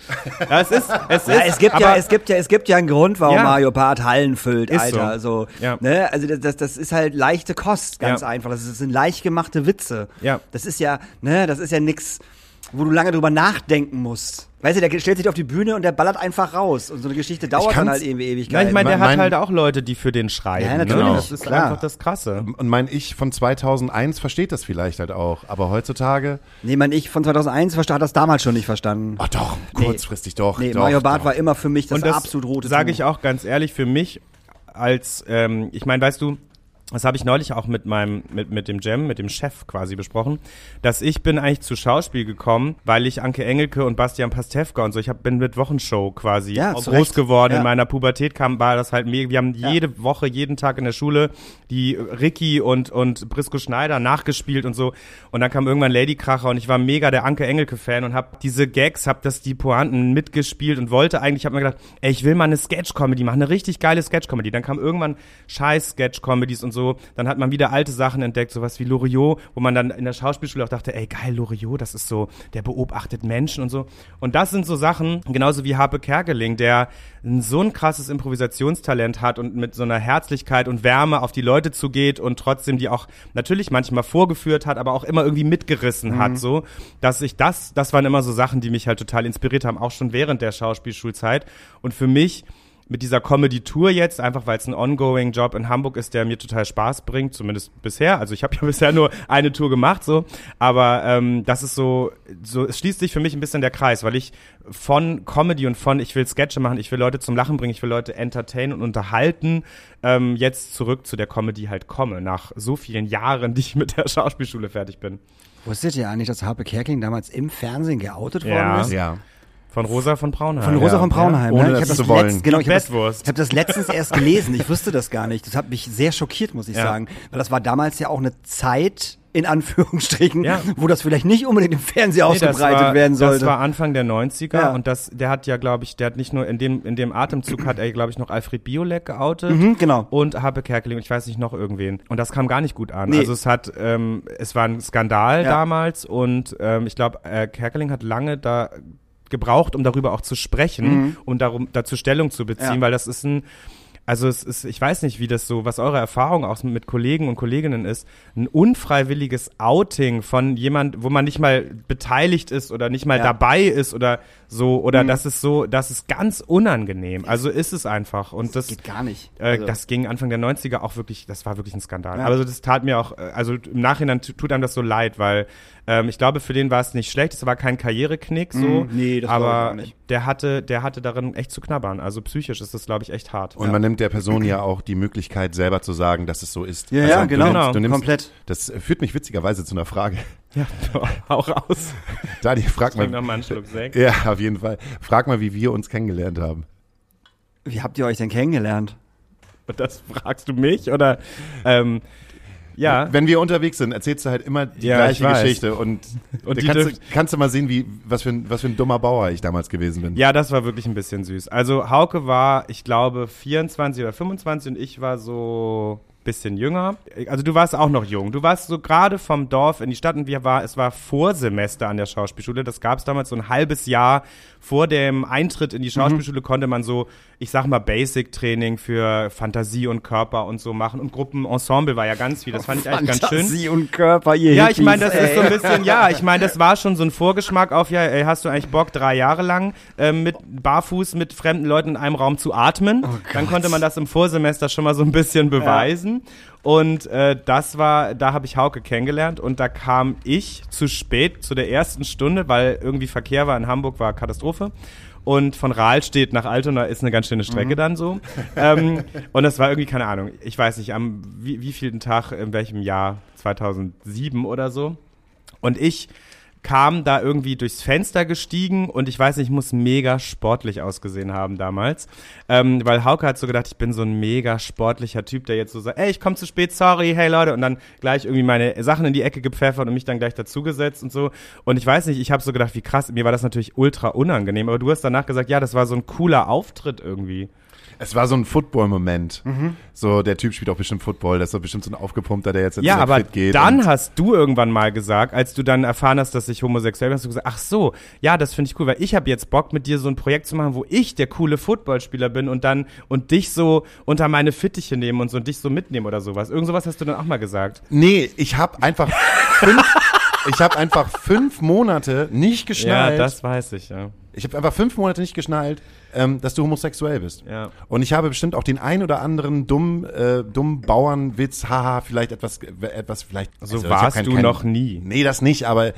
Ja, es ist, es ja, ist, es gibt ja, es gibt ja, es gibt ja einen Grund, warum Ja. Mario Barth Hallen füllt, Ist Alter. so. Also, Ja. ne, also das, das, ist halt leichte Kost, ganz einfach. Das sind leicht gemachte Witze. Ja. Das ist ja, ne, das ist ja nix, wo du lange drüber nachdenken musst. Weißt du, der stellt sich auf die Bühne und der ballert einfach raus. Und so eine Geschichte dauert dann halt irgendwie ewig. Ja, ich meine, der Mein- hat halt auch Leute, die für den schreiben. Ja, ne? natürlich, Das ist klar. einfach das Krasse. Und mein Ich von 2001 versteht das vielleicht halt auch. Aber heutzutage, Nee, mein ich von 2001 versta- hat das damals schon nicht verstanden. oh doch, kurzfristig doch. nee, doch, Mario Barth doch. war immer für mich das, Und das absolut rote sage Tuch. ich auch ganz ehrlich, für mich als, ähm, ich meine, weißt du, das habe ich neulich auch mit meinem, mit, mit dem Jam, mit dem Chef quasi besprochen, dass ich bin eigentlich zu Schauspiel gekommen, weil ich Anke Engelke und Bastian Pastewka und so, ich hab, bin mit Wochenshow quasi Ja, groß Recht. geworden. Ja. In meiner Pubertät kam, war das halt mega, wir haben jede Woche, jeden Tag in der Schule die Ricky und, und Brisco Schneider nachgespielt und so. Und dann kam irgendwann Lady Kracher und ich war mega der Anke Engelke-Fan und hab diese Gags, hab das die Pointen mitgespielt und wollte eigentlich, hab mir gedacht, ey, ich will mal eine Sketch-Comedy machen, eine richtig geile Sketch-Comedy. Dann kam irgendwann scheiß Sketch-Comedies und so. Dann hat man wieder alte Sachen entdeckt, sowas wie Loriot, wo man dann in der Schauspielschule auch dachte, ey, geil, Loriot, das ist so, der beobachtet Menschen und so. Und das sind so Sachen, genauso wie Harpe Kerkeling, der so ein krasses Improvisationstalent hat und mit so einer Herzlichkeit und Wärme auf die Leute zugeht und trotzdem die auch natürlich manchmal vorgeführt hat, aber auch immer irgendwie mitgerissen hat, so, dass ich das, das waren immer so Sachen, die mich halt total inspiriert haben, auch schon während der Schauspielschulzeit. Und für mich mit dieser Comedy-Tour jetzt, einfach weil es ein ongoing Job in Hamburg ist, der mir total Spaß bringt, zumindest bisher. Also ich habe ja bisher nur eine Tour gemacht, so. Aber ähm, das ist so, so, es schließt sich für mich ein bisschen der Kreis, weil ich von Comedy und von, ich will Sketche machen, ich will Leute zum Lachen bringen, ich will Leute entertainen und unterhalten, ähm, jetzt zurück zu der Comedy halt komme, nach so vielen Jahren, die ich mit der Schauspielschule fertig bin. Wusstet ihr eigentlich, dass Harpe Kerkeling damals im Fernsehen geoutet Ja. worden ist? Ja. Von Rosa von Braunheim. Von Rosa Ja, von Braunheim. ja. Ohne ne? Ich das hab zu wollen. letzt- genau, ich habe das, ich hab das letztens erst gelesen. Ich wusste das gar nicht. Das hat mich sehr schockiert, muss ich Ja. sagen. Weil das war damals ja auch eine Zeit, in Anführungsstrichen, Ja. wo das vielleicht nicht unbedingt im Fernsehen Nee, das ausgebreitet war, werden sollte. Das war Anfang der 90er Ja. und das, der hat ja, glaube ich, der hat nicht nur in dem, in dem Atemzug hat er, glaube ich, noch Alfred Biolek geoutet. Mhm, genau. Und Habe Kerkeling, ich weiß nicht noch irgendwen. Und das kam gar nicht gut an. Nee. Also es hat, ähm, es war ein Skandal Ja. damals und ähm, ich glaube, äh, Kerkeling hat lange da gebraucht, um darüber auch zu sprechen, um darum, dazu Stellung zu beziehen, Mhm. Ja. weil das ist ein, also es ist, ich weiß nicht, wie das so, was eure Erfahrung auch mit Kollegen und Kolleginnen ist, ein unfreiwilliges Outing von jemand, wo man nicht mal beteiligt ist oder nicht mal Ja. dabei ist oder so, oder Mhm. das ist so, das ist ganz unangenehm. Also ist es einfach. Und das, geht gar nicht. äh, Also- das ging Anfang der 90er auch wirklich, das war wirklich ein Skandal. Ja. Also das tat mir auch, äh, also im Nachhinein tu- tut einem das so leid, weil ähm, ich glaube, für den war es nicht schlecht, es war kein Karriereknick so, Mm, nee, das aber auch nicht. der hatte, der hatte darin echt zu knabbern. Also psychisch ist das, glaube ich, echt hart. Und man nimmt der Person ja auch die Möglichkeit, selber zu sagen, dass es so ist. Ja, Also ja, du genau. Nimmst, du nimmst, Komplett. Das führt mich witzigerweise zu einer Frage. Ja, auch raus. Dani, frag mal. noch mal einen Schluck Sekt. Ja, auf jeden Fall. Frag mal, wie wir uns kennengelernt haben. Wie habt ihr euch denn kennengelernt? Das fragst du mich oder? Ähm, ja. Wenn wir unterwegs sind, erzählst du halt immer die Ja, gleiche. Geschichte und, Und kannst, du, kannst du mal sehen, wie, was, für ein, was für ein dummer Bauer ich damals gewesen bin. Ja, das war wirklich ein bisschen süß. Also Hauke war, ich glaube, 24 oder 25 und ich war so bisschen jünger. Also du warst auch noch jung. Du warst so gerade vom Dorf in die Stadt und wir war, es war Vorsemester an der Schauspielschule. Das gab es damals so ein halbes Jahr vor dem Eintritt in die Schauspielschule konnte man so, ich sag mal, Basic-Training für Fantasie und Körper und so machen. Und Gruppenensemble war ja ganz viel. Das fand ich eigentlich ganz schön. Fantasie und Körper, ihr Ja, ich meine, das ist ey. so ein bisschen, ja, ich meine, das war schon so ein Vorgeschmack auf, ja, ey, hast du eigentlich Bock, drei Jahre lang ähm, mit barfuß mit fremden Leuten in einem Raum zu atmen? Dann konnte man das im Vorsemester schon mal so ein bisschen beweisen. Und äh, das war, da habe ich Hauke kennengelernt und da kam ich zu spät zu der ersten Stunde, weil irgendwie Verkehr war in Hamburg, war Katastrophe. Und von Rahlstedt nach Altona ist eine ganz schöne Strecke dann so. ähm, und das war irgendwie, keine Ahnung, ich weiß nicht, am wie, wie vielten Tag, in welchem Jahr, 2007 oder so. Und ich kam da irgendwie durchs Fenster gestiegen und ich weiß nicht, ich muss mega sportlich ausgesehen haben damals. Ähm, weil Hauke hat so gedacht, ich bin so ein mega sportlicher Typ, der jetzt so sagt, ey, ich komme zu spät, sorry, hey Leute, und dann gleich irgendwie meine Sachen in die Ecke gepfeffert und mich dann gleich dazugesetzt und so. Und ich weiß nicht, ich habe so gedacht, wie krass, mir war das natürlich ultra unangenehm, aber du hast danach gesagt, ja, das war so ein cooler Auftritt irgendwie. Es war so ein Football-Moment. So, der Typ spielt auch bestimmt Football, das ist doch bestimmt so ein Aufgepumpter, der jetzt ins Ja, aber Fit geht. dann hast du irgendwann mal gesagt, als du dann erfahren hast, dass ich homosexuell bin, hast du gesagt, ach so, ja, das finde ich cool, weil ich habe jetzt Bock, mit dir so ein Projekt zu machen, wo ich der coole Footballspieler bin und dann und dich so unter meine Fittiche nehmen und so und dich so mitnehmen oder sowas. Irgend sowas hast du dann auch mal gesagt. Nee, ich habe einfach fünf, ich habe einfach fünf Monate nicht geschnallt. Ja, das weiß ich, ja. Ich habe einfach fünf Monate nicht geschnallt, ähm, dass du homosexuell bist. Ja. Und ich habe bestimmt auch den ein oder anderen dummen, äh, dummen Bauernwitz, haha, vielleicht etwas, äh, etwas vielleicht. So hab warst du noch nie. Nee, das nicht, aber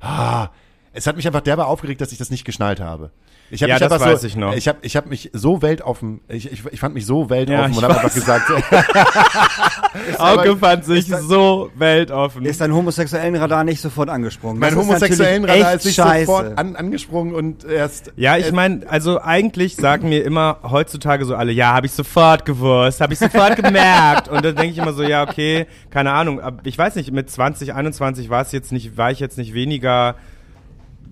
ah, es hat mich einfach derbe aufgeregt, dass ich das nicht geschnallt habe. Ich hab Ja, mich das so, ich noch. Ich habe ich hab mich so weltoffen, ich, ich, ich fand mich so weltoffen ich und habe einfach gesagt, Auge fand sich so weltoffen. Ist dein homosexuellen Radar nicht sofort angesprungen? mein homosexuellen Radar ist nicht scheiße. sofort an, angesprungen und erst. Ja, ich äh, meine, also eigentlich sagen mir immer heutzutage so alle, ja, habe ich sofort gewusst, habe ich sofort gemerkt. Und dann denke ich immer so, ja, okay, keine Ahnung. Ich weiß nicht, mit 20, 21 war es jetzt nicht, war ich jetzt nicht weniger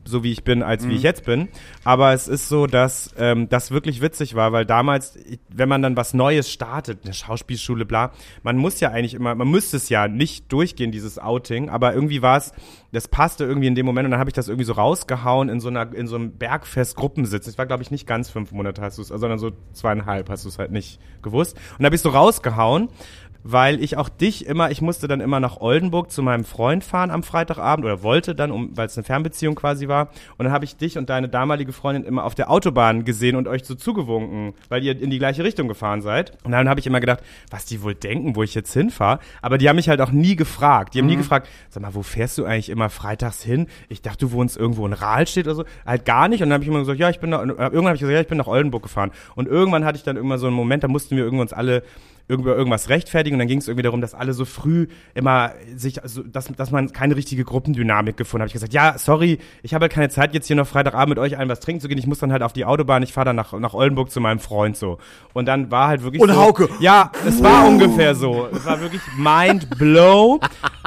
so wie ich bin, als wie ich jetzt bin. Aber es ist so, dass ähm, das wirklich witzig war, weil damals, wenn man dann was Neues startet, eine Schauspielschule, bla, man muss ja eigentlich immer, man müsste es ja nicht durchgehen, dieses Outing, aber irgendwie war es, das passte irgendwie in dem Moment und dann habe ich das irgendwie so rausgehauen in so einer, in so einem Bergfest-Gruppensitz. Das war, glaube ich, nicht ganz fünf Monate hast du es, sondern so zweieinhalb hast du es halt nicht gewusst. Und da habe ich so rausgehauen weil ich auch dich immer, ich musste dann immer nach Oldenburg zu meinem Freund fahren am Freitagabend oder wollte dann, um, weil es eine Fernbeziehung quasi war. Und dann habe ich dich und deine damalige Freundin immer auf der Autobahn gesehen und euch so zugewunken, weil ihr in die gleiche Richtung gefahren seid. Und dann habe ich immer gedacht, was die wohl denken, wo ich jetzt hinfahre. Aber die haben mich halt auch nie gefragt. Die haben nie gefragt, sag mal, wo fährst du eigentlich immer freitags hin? Ich dachte, du wohnst irgendwo in Rahlstedt oder so. Halt gar nicht. Und dann habe ich immer gesagt, ja, ich bin nach, irgendwann habe ich gesagt, ja, ich bin nach Oldenburg gefahren. Und irgendwann hatte ich dann irgendwann so einen Moment, da mussten wir irgendwann uns alle über irgendwas rechtfertigen und dann ging es irgendwie darum, dass alle so früh immer sich, also, dass, dass man keine richtige Gruppendynamik gefunden hat. Ich gesagt, ja, sorry, ich habe halt keine Zeit, jetzt hier noch Freitagabend mit euch allen was trinken zu gehen. Ich muss dann halt auf die Autobahn, ich fahre dann nach, nach Oldenburg zu meinem Freund so. Und dann war halt wirklich Und so, Hauke. Ja, es war ungefähr so. Es war wirklich mind blow.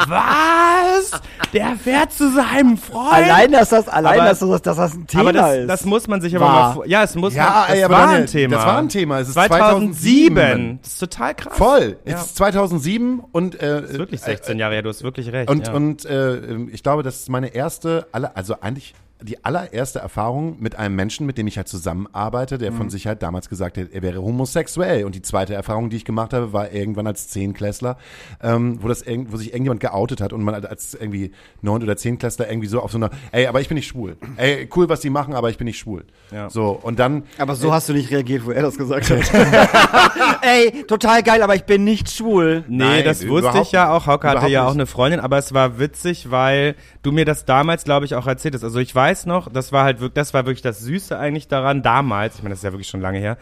Was? Der fährt zu seinem Freund? Allein, dass das, allein, Aber- dass das, dass das ein Thema aber das, ist. das muss man sich aber War. mal vor, ja, es muss Ja, man, das ey, aber war Daniel, ein Thema. das war ein Thema. Es ist 2007. 2007. Das ist total krass. Voll. Ja. Es ist 2007 und äh, Das ist wirklich 16 Jahre her, du hast wirklich recht. Und, ja. und äh, ich glaube, das ist meine erste, aller, also eigentlich die allererste Erfahrung mit einem Menschen, mit dem ich halt zusammenarbeite, der Mhm. von sich halt damals gesagt hat, er wäre homosexuell. Und die zweite Erfahrung, die ich gemacht habe, war irgendwann als Zehnklässler, ähm, wo das irgend, wo sich irgendjemand geoutet hat und man als irgendwie Neun- oder Zehnklässler irgendwie so auf so einer, ey, aber ich bin nicht schwul. Ey, cool, was die machen, aber ich bin nicht schwul. Ja. So, und dann, aber so hast du nicht reagiert, wo er das gesagt hat. Ey, total geil, aber ich bin nicht schwul. Nee, Nein, das wusste ich ja auch. Hauke hatte ja auch nicht. eine Freundin, aber es war witzig, weil du mir das damals, glaube ich, auch erzählt hast. Also ich weiß noch, das war halt wirklich, das war wirklich das Süße eigentlich daran damals. Ich meine, das ist ja wirklich schon lange her.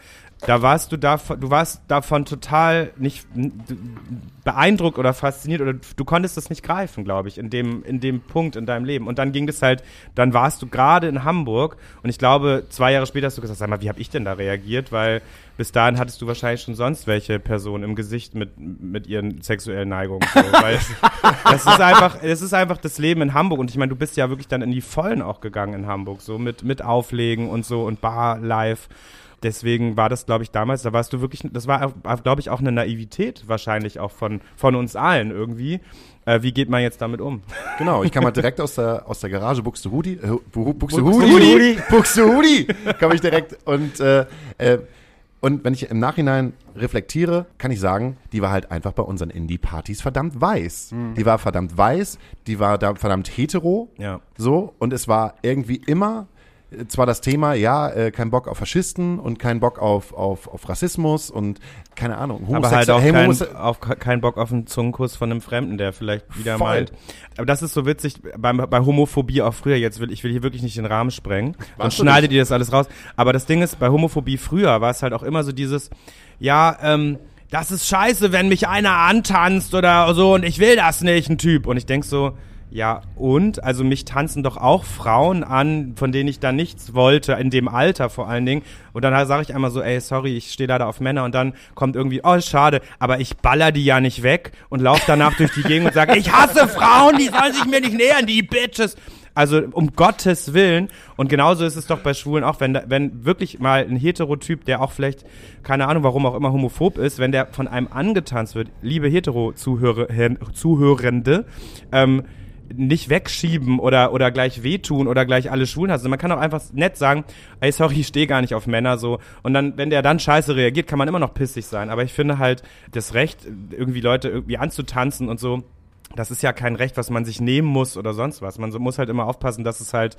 Da warst du davon, du warst davon total nicht beeindruckt oder fasziniert oder du konntest das nicht greifen, glaube ich, in dem, in dem Punkt in deinem Leben. Und dann ging das halt, dann warst du gerade in Hamburg und ich glaube, zwei Jahre später hast du gesagt, sag mal, wie habe ich denn da reagiert? Weil bis dahin hattest du wahrscheinlich schon sonst welche Person im Gesicht mit, mit ihren sexuellen Neigungen. So, weil das ist einfach, es ist einfach das Leben in Hamburg. Und ich meine, du bist ja wirklich dann in die Vollen auch gegangen in Hamburg, so mit, mit Auflegen und so und Bar live. Deswegen war das, glaube ich, damals, da warst du wirklich, das war, glaube ich, auch eine Naivität wahrscheinlich auch von, von uns allen irgendwie. Äh, wie geht man jetzt damit um? Genau, ich kam halt direkt aus der, aus der Garage Buxtehude, äh, Bu- Buxtehude, Buxtehude. Kam ich direkt und, äh, äh, und wenn ich im Nachhinein reflektiere, kann ich sagen, die war halt einfach bei unseren Indie-Partys verdammt weiß. Die war verdammt weiß, die war da verdammt hetero, Ja. so, und es war irgendwie immer zwar das Thema, ja, äh, kein Bock auf Faschisten und kein Bock auf, auf, auf Rassismus und keine Ahnung, Aber halt auch hey, kein, auf, kein Bock auf einen Zungenkuss von einem Fremden, der vielleicht wieder Voll. meint. Aber das ist so witzig bei, bei Homophobie auch früher. Jetzt will ich will hier wirklich nicht den Rahmen sprengen. Dann schneidet ihr das alles raus. Aber das Ding ist, bei Homophobie früher war es halt auch immer so dieses, ja, ähm, das ist scheiße, wenn mich einer antanzt oder so und ich will das nicht, ein Typ. Und ich denk so, Ja, und, also mich tanzen doch auch Frauen an, von denen ich da nichts wollte, in dem Alter vor allen Dingen. Und dann sage ich einmal so, ey, sorry, ich stehe leider auf Männer. Und dann kommt irgendwie, oh, schade, aber ich baller die ja nicht weg und laufe danach durch die Gegend und sage, ich hasse Frauen, die sollen sich mir nicht nähern, die Bitches. Also um Gottes Willen. Und genauso ist es doch bei Schwulen auch, wenn, da, wenn wirklich mal ein Heterotyp, der auch vielleicht, keine Ahnung, warum auch immer homophob ist, wenn der von einem angetanzt wird, liebe Hetero-Zuhörende, ähm, nicht wegschieben oder, oder gleich wehtun oder gleich alle Schwulen hassen. Man kann auch einfach nett sagen, ey, sorry, ich stehe gar nicht auf Männer so. Und dann, wenn der dann scheiße reagiert, kann man immer noch pissig sein. Aber ich finde halt, das Recht, irgendwie Leute irgendwie anzutanzen und so, das ist ja kein Recht, was man sich nehmen muss oder sonst was. Man muss halt immer aufpassen, dass es halt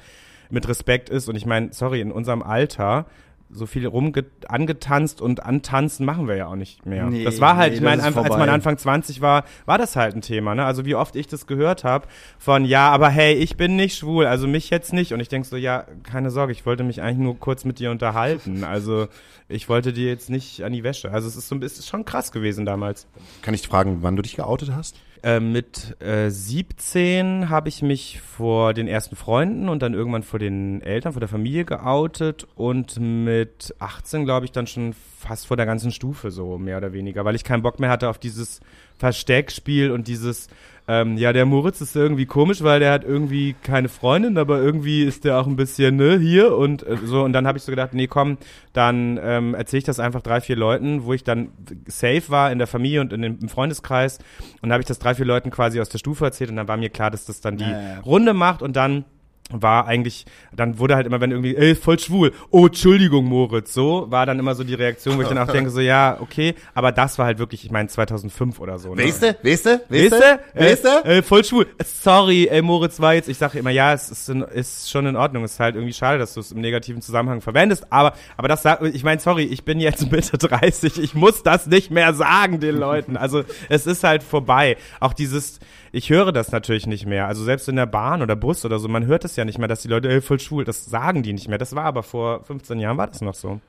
mit Respekt ist. Und ich meine, sorry, in unserem Alter so viel rum angetanzt und antanzen machen wir ja auch nicht mehr. Nee, das war halt, nee, ich meine, als man Anfang 20 war, war das halt ein Thema. Ne? Also wie oft ich das gehört habe von, ja, aber hey, ich bin nicht schwul, also mich jetzt nicht. Und ich denk so, ja, keine Sorge, ich wollte mich eigentlich nur kurz mit dir unterhalten. Also ich wollte dir jetzt nicht an die Wäsche. Also es ist so ein bisschen schon krass gewesen damals. Kann ich fragen, wann du dich geoutet hast? Äh, mit äh, 17 habe ich mich vor den ersten Freunden und dann irgendwann vor den Eltern, vor der Familie geoutet und mit 18 glaube ich dann schon fast vor der ganzen Stufe so mehr oder weniger, weil ich keinen Bock mehr hatte auf dieses Versteckspiel und dieses ähm, ja, der Moritz ist irgendwie komisch, weil der hat irgendwie keine Freundin, aber irgendwie ist der auch ein bisschen, ne, hier und äh, so. Und dann habe ich so gedacht, nee, komm, dann ähm, erzähle ich das einfach drei, vier Leuten, wo ich dann safe war in der Familie und in dem, im Freundeskreis. Und dann habe ich das drei, vier Leuten quasi aus der Stufe erzählt und dann war mir klar, dass das dann die ja, ja. Runde macht und dann war eigentlich, dann wurde halt immer, wenn irgendwie, ey, voll schwul, oh, Entschuldigung, Moritz, so, war dann immer so die Reaktion, wo ich dann auch denke, so, ja, okay, aber das war halt wirklich, ich meine, 2005 oder so. Ne? Weißt du, weißt du, weißt du, weißt du? Äh, voll schwul, sorry, ey, Moritz war jetzt, ich sage immer, ja, es ist, in, ist schon in Ordnung, es ist halt irgendwie schade, dass du es im negativen Zusammenhang verwendest, aber, aber das, ich meine, sorry, ich bin jetzt Mitte 30, ich muss das nicht mehr sagen den Leuten, also, es ist halt vorbei. Auch dieses, ich höre das natürlich nicht mehr. Also selbst in der Bahn oder Bus oder so, man hört es ja nicht mehr, dass die Leute, ey, voll schwul, das sagen die nicht mehr. Das war aber vor 15 Jahren, war das noch so.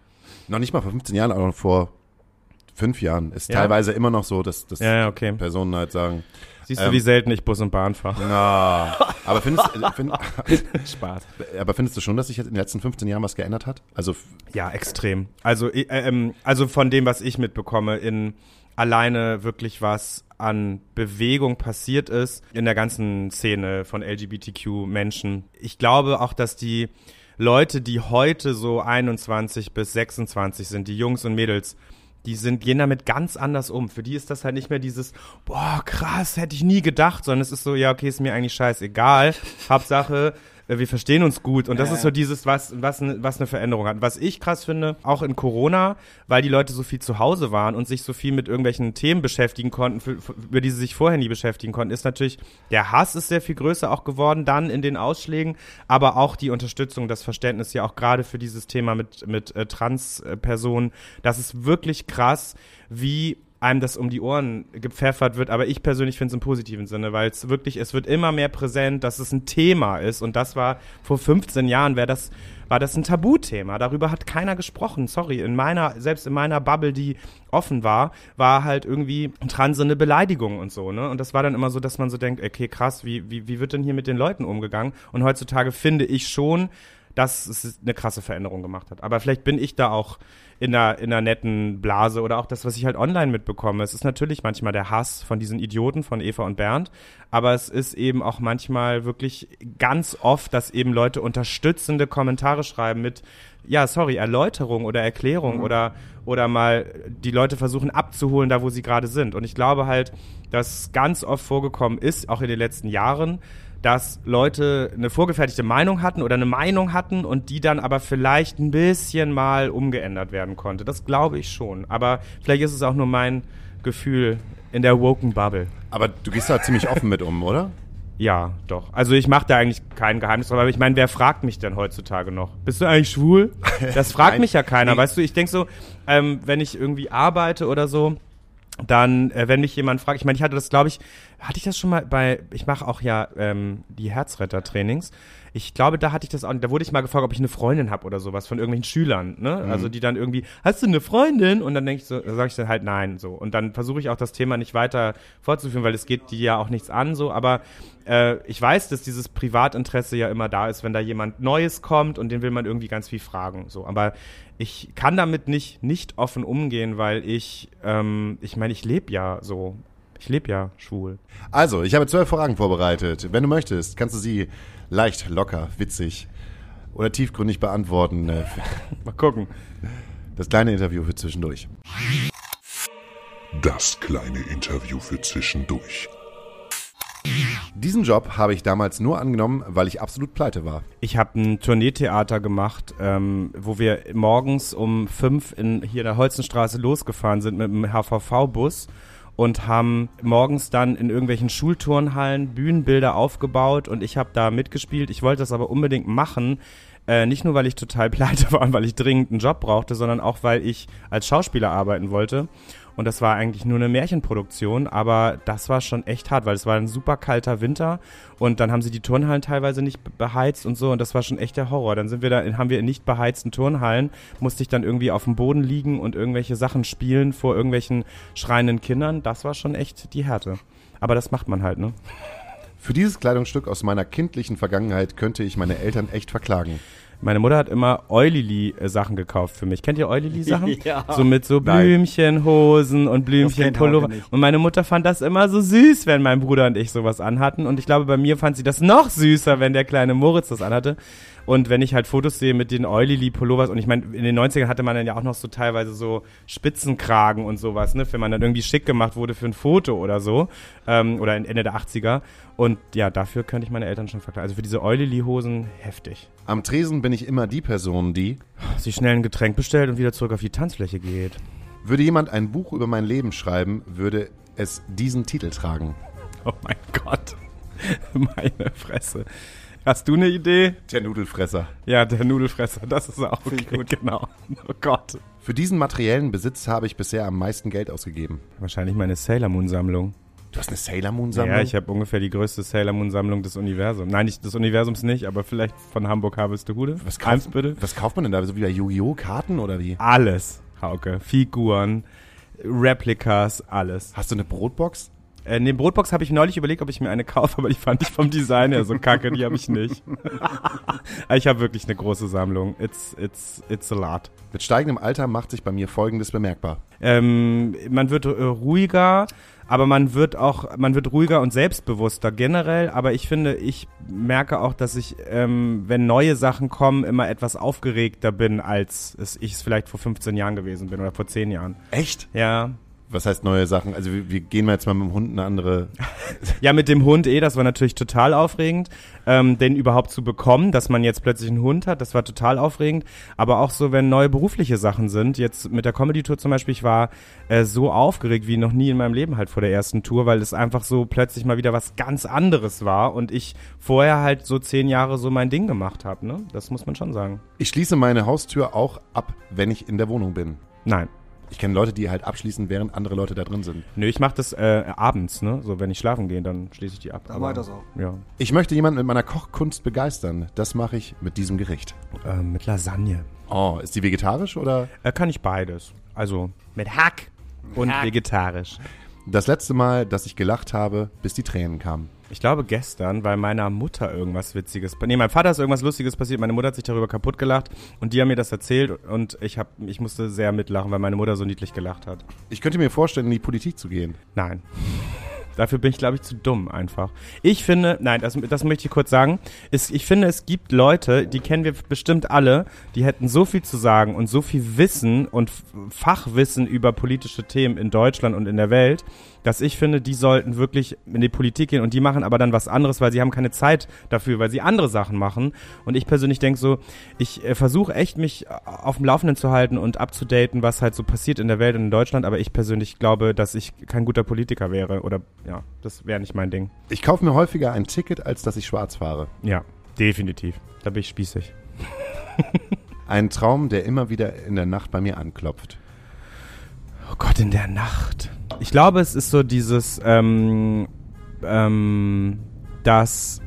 Noch nicht mal vor 15 Jahren, aber vor fünf Jahren ist ja. teilweise immer noch so, dass, dass ja, okay. Personen halt sagen. Siehst du, ähm, wie selten ich Bus und Bahn fahre? Na, aber findest, find, Spaß. aber findest du schon, dass sich jetzt in den letzten 15 Jahren was geändert hat? Also ja, extrem. Also äh, ähm, also von dem, was ich mitbekomme, in alleine wirklich was an Bewegung passiert ist in der ganzen Szene von LGBTQ-Menschen. Ich glaube auch, dass die Leute, die heute so 21 bis 26 sind, die Jungs und Mädels, die sind, gehen damit ganz anders um. Für die ist das halt nicht mehr dieses, boah, krass, hätte ich nie gedacht, sondern es ist so, ja, okay, ist mir eigentlich scheißegal. Hauptsache, wir verstehen uns gut. Und das ja, ist so dieses, was, was, was eine Veränderung hat. Was ich krass finde, auch in Corona, weil die Leute so viel zu Hause waren und sich so viel mit irgendwelchen Themen beschäftigen konnten, für, für, über die sie sich vorher nie beschäftigen konnten, ist natürlich, der Hass ist sehr viel größer auch geworden dann in den Ausschlägen, aber auch die Unterstützung, das Verständnis ja auch gerade für dieses Thema mit, mit äh, Transpersonen. Das ist wirklich krass, wie einem das um die Ohren gepfeffert wird, aber ich persönlich finde es im positiven Sinne, weil es wirklich, es wird immer mehr präsent, dass es ein Thema ist und das war vor 15 Jahren, wäre das, war das ein Tabuthema. Darüber hat keiner gesprochen. Sorry, in meiner, selbst in meiner Bubble, die offen war, war halt irgendwie Transe eine Beleidigung und so, ne? Und das war dann immer so, dass man so denkt, okay, krass, wie, wie, wie wird denn hier mit den Leuten umgegangen? Und heutzutage finde ich schon, dass es eine krasse Veränderung gemacht hat. Aber vielleicht bin ich da auch in einer, in einer netten Blase oder auch das, was ich halt online mitbekomme. Es ist natürlich manchmal der Hass von diesen Idioten von Eva und Bernd, aber es ist eben auch manchmal wirklich ganz oft, dass eben Leute unterstützende Kommentare schreiben mit, ja, sorry, Erläuterung oder Erklärung mhm. oder, oder mal die Leute versuchen abzuholen, da wo sie gerade sind. Und ich glaube halt, dass ganz oft vorgekommen ist, auch in den letzten Jahren, dass Leute eine vorgefertigte Meinung hatten oder eine Meinung hatten und die dann aber vielleicht ein bisschen mal umgeändert werden konnte. Das glaube ich schon. Aber vielleicht ist es auch nur mein Gefühl in der woken Bubble. Aber du gehst da ziemlich offen mit um, oder? Ja, doch. Also ich mache da eigentlich kein Geheimnis drauf, aber ich meine, wer fragt mich denn heutzutage noch? Bist du eigentlich schwul? Das fragt mich ja keiner, weißt du? Ich denke so, ähm, wenn ich irgendwie arbeite oder so, dann, äh, wenn mich jemand fragt, ich meine, ich hatte das, glaube ich, hatte ich das schon mal bei, ich mache auch ja ähm, die Herzretter-Trainings. Ich glaube, da hatte ich das auch, da wurde ich mal gefragt, ob ich eine Freundin habe oder sowas von irgendwelchen Schülern, ne? Also die dann irgendwie, hast du eine Freundin? Und dann denke ich so, sage ich dann halt nein, so. Und dann versuche ich auch das Thema nicht weiter fortzuführen, weil es geht die ja auch nichts an, so. Aber äh, ich weiß, dass dieses Privatinteresse ja immer da ist, wenn da jemand Neues kommt und den will man irgendwie ganz viel fragen, so. Aber ich kann damit nicht nicht offen umgehen, weil ich, ähm, ich meine, ich lebe ja so. Ich lebe ja schwul. Also, ich habe zwölf Fragen vorbereitet. Wenn du möchtest, kannst du sie leicht, locker, witzig oder tiefgründig beantworten. Äh, Mal gucken. Das kleine Interview für zwischendurch. Das kleine Interview für zwischendurch. Diesen Job habe ich damals nur angenommen, weil ich absolut pleite war. Ich habe ein Tourneetheater gemacht, ähm, wo wir morgens um fünf in, hier in der Holzenstraße losgefahren sind mit dem HVV-Bus und haben morgens dann in irgendwelchen Schulturnhallen Bühnenbilder aufgebaut und ich habe da mitgespielt. Ich wollte das aber unbedingt machen. Äh, nicht nur, weil ich total pleite war und weil ich dringend einen Job brauchte, sondern auch, weil ich als Schauspieler arbeiten wollte. Und das war eigentlich nur eine Märchenproduktion, aber das war schon echt hart, weil es war ein super kalter Winter und dann haben sie die Turnhallen teilweise nicht be- beheizt und so und das war schon echt der Horror. Dann sind wir da, haben wir in nicht beheizten Turnhallen, musste ich dann irgendwie auf dem Boden liegen und irgendwelche Sachen spielen vor irgendwelchen schreienden Kindern. Das war schon echt die Härte. Aber das macht man halt, ne? Für dieses Kleidungsstück aus meiner kindlichen Vergangenheit könnte ich meine Eltern echt verklagen. Meine Mutter hat immer Eulili-Sachen gekauft für mich. Kennt ihr Eulili-Sachen? Ja. So mit so. Blümchenhosen und Blümchenpullover. Und meine Mutter fand das immer so süß, wenn mein Bruder und ich sowas anhatten. Und ich glaube, bei mir fand sie das noch süßer, wenn der kleine Moritz das anhatte. Und wenn ich halt Fotos sehe mit den Eulili-Pullovers, und ich meine, in den 90ern hatte man dann ja auch noch so teilweise so Spitzenkragen und sowas, ne, wenn man dann irgendwie schick gemacht wurde für ein Foto oder so, ähm, oder Ende der 80er. Und ja, dafür könnte ich meine Eltern schon verklagen. Also für diese Eulili-Hosen heftig. Am Tresen bin ich immer die Person, die. Sie schnell ein Getränk bestellt und wieder zurück auf die Tanzfläche geht. Würde jemand ein Buch über mein Leben schreiben, würde es diesen Titel tragen. Oh mein Gott. Meine Fresse. Hast du eine Idee? Der Nudelfresser. Ja, der Nudelfresser, das ist auch okay. gut. Genau. Oh Gott. Für diesen materiellen Besitz habe ich bisher am meisten Geld ausgegeben. Wahrscheinlich meine Sailor Moon Sammlung. Du hast eine Sailor Moon Sammlung? Ja, ich habe ungefähr die größte Sailor Moon Sammlung des Universums. Nein, nicht des Universums nicht, aber vielleicht von Hamburg Harvestehude. was, kauft, bitte. was kauft man denn da? So wie bei Yu-Gi-Oh! Karten oder wie? Alles, Hauke. Figuren, Replikas, alles. Hast du eine Brotbox? Äh, ne, Brotbox habe ich neulich überlegt, ob ich mir eine kaufe, aber die fand ich vom Design her so kacke, die habe ich nicht. ich habe wirklich eine große Sammlung. It's, it's, it's a lot. Mit steigendem Alter macht sich bei mir Folgendes bemerkbar. Ähm, man wird äh, ruhiger, aber man wird auch, man wird ruhiger und selbstbewusster generell. Aber ich finde, ich merke auch, dass ich, ähm, wenn neue Sachen kommen, immer etwas aufgeregter bin, als ich es vielleicht vor 15 Jahren gewesen bin oder vor 10 Jahren. Echt? Ja. Was heißt neue Sachen? Also wir, wir gehen mal jetzt mal mit dem Hund eine andere. Ja, mit dem Hund eh, das war natürlich total aufregend, ähm, den überhaupt zu bekommen, dass man jetzt plötzlich einen Hund hat, das war total aufregend. Aber auch so, wenn neue berufliche Sachen sind, jetzt mit der Comedy-Tour zum Beispiel, ich war äh, so aufgeregt wie noch nie in meinem Leben halt vor der ersten Tour, weil es einfach so plötzlich mal wieder was ganz anderes war und ich vorher halt so zehn Jahre so mein Ding gemacht habe, ne? Das muss man schon sagen. Ich schließe meine Haustür auch ab, wenn ich in der Wohnung bin. Nein. Ich kenne Leute, die halt abschließen, während andere Leute da drin sind. Nö, ich mache das äh, abends, ne? So, wenn ich schlafen gehe, dann schließe ich die ab. Da Aber, das auch. Ja. Ich möchte jemanden mit meiner Kochkunst begeistern. Das mache ich mit diesem Gericht. Ähm, mit Lasagne. Oh, ist die vegetarisch oder? Äh, kann ich beides. Also mit Hack und vegetarisch. Das letzte Mal, dass ich gelacht habe, bis die Tränen kamen. Ich glaube gestern, weil meiner Mutter irgendwas Witziges, nee, meinem Vater ist irgendwas Lustiges passiert, meine Mutter hat sich darüber kaputt gelacht und die haben mir das erzählt und ich hab, ich musste sehr mitlachen, weil meine Mutter so niedlich gelacht hat. Ich könnte mir vorstellen, in die Politik zu gehen. Nein. Dafür bin ich, glaube ich, zu dumm einfach. Ich finde, nein, das, das möchte ich kurz sagen. Es, ich finde, es gibt Leute, die kennen wir bestimmt alle, die hätten so viel zu sagen und so viel Wissen und Fachwissen über politische Themen in Deutschland und in der Welt, dass ich finde, die sollten wirklich in die Politik gehen und die machen aber dann was anderes, weil sie haben keine Zeit dafür, weil sie andere Sachen machen. Und ich persönlich denke so, ich äh, versuche echt mich äh, auf dem Laufenden zu halten und abzudaten, was halt so passiert in der Welt und in Deutschland, aber ich persönlich glaube, dass ich kein guter Politiker wäre oder ja, das wäre nicht mein Ding. Ich kaufe mir häufiger ein Ticket, als dass ich schwarz fahre. Ja, definitiv. Da bin ich spießig. Ein Traum, der immer wieder in der Nacht bei mir anklopft. Oh Gott, in der Nacht. Ich glaube, es ist so dieses, ähm, ähm, dass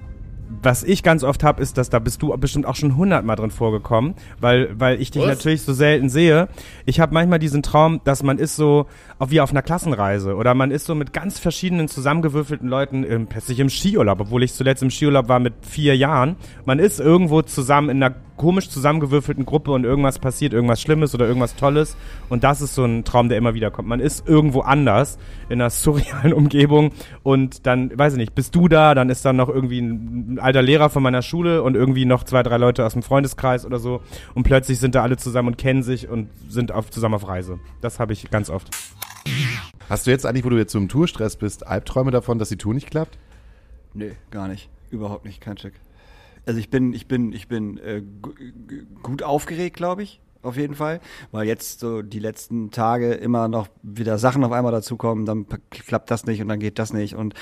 was ich ganz oft habe, ist, dass da bist du bestimmt auch schon hundertmal drin vorgekommen, weil, weil ich dich Was? natürlich so selten sehe. Ich habe manchmal diesen Traum, dass man ist so auch wie auf einer Klassenreise oder man ist so mit ganz verschiedenen zusammengewürfelten Leuten im, plötzlich im Skiurlaub, obwohl ich zuletzt im Skiurlaub war mit vier Jahren. Man ist irgendwo zusammen in einer komisch zusammengewürfelten Gruppe und irgendwas passiert, irgendwas Schlimmes oder irgendwas Tolles. Und das ist so ein Traum, der immer wieder kommt. Man ist irgendwo anders in einer surrealen Umgebung und dann, weiß ich nicht, bist du da, dann ist dann noch irgendwie ein alter Lehrer von meiner Schule und irgendwie noch zwei, drei Leute aus dem Freundeskreis oder so. Und plötzlich sind da alle zusammen und kennen sich und sind auf, zusammen auf Reise. Das habe ich ganz oft. Hast du jetzt eigentlich, wo du jetzt so im Tourstress bist, Albträume davon, dass die Tour nicht klappt? Nee, gar nicht. Überhaupt nicht, kein Check. Also ich bin, ich bin, ich bin äh, gu- gu- gut aufgeregt, glaube ich, auf jeden Fall, weil jetzt so die letzten Tage immer noch wieder Sachen auf einmal dazukommen, dann klappt das nicht und dann geht das nicht und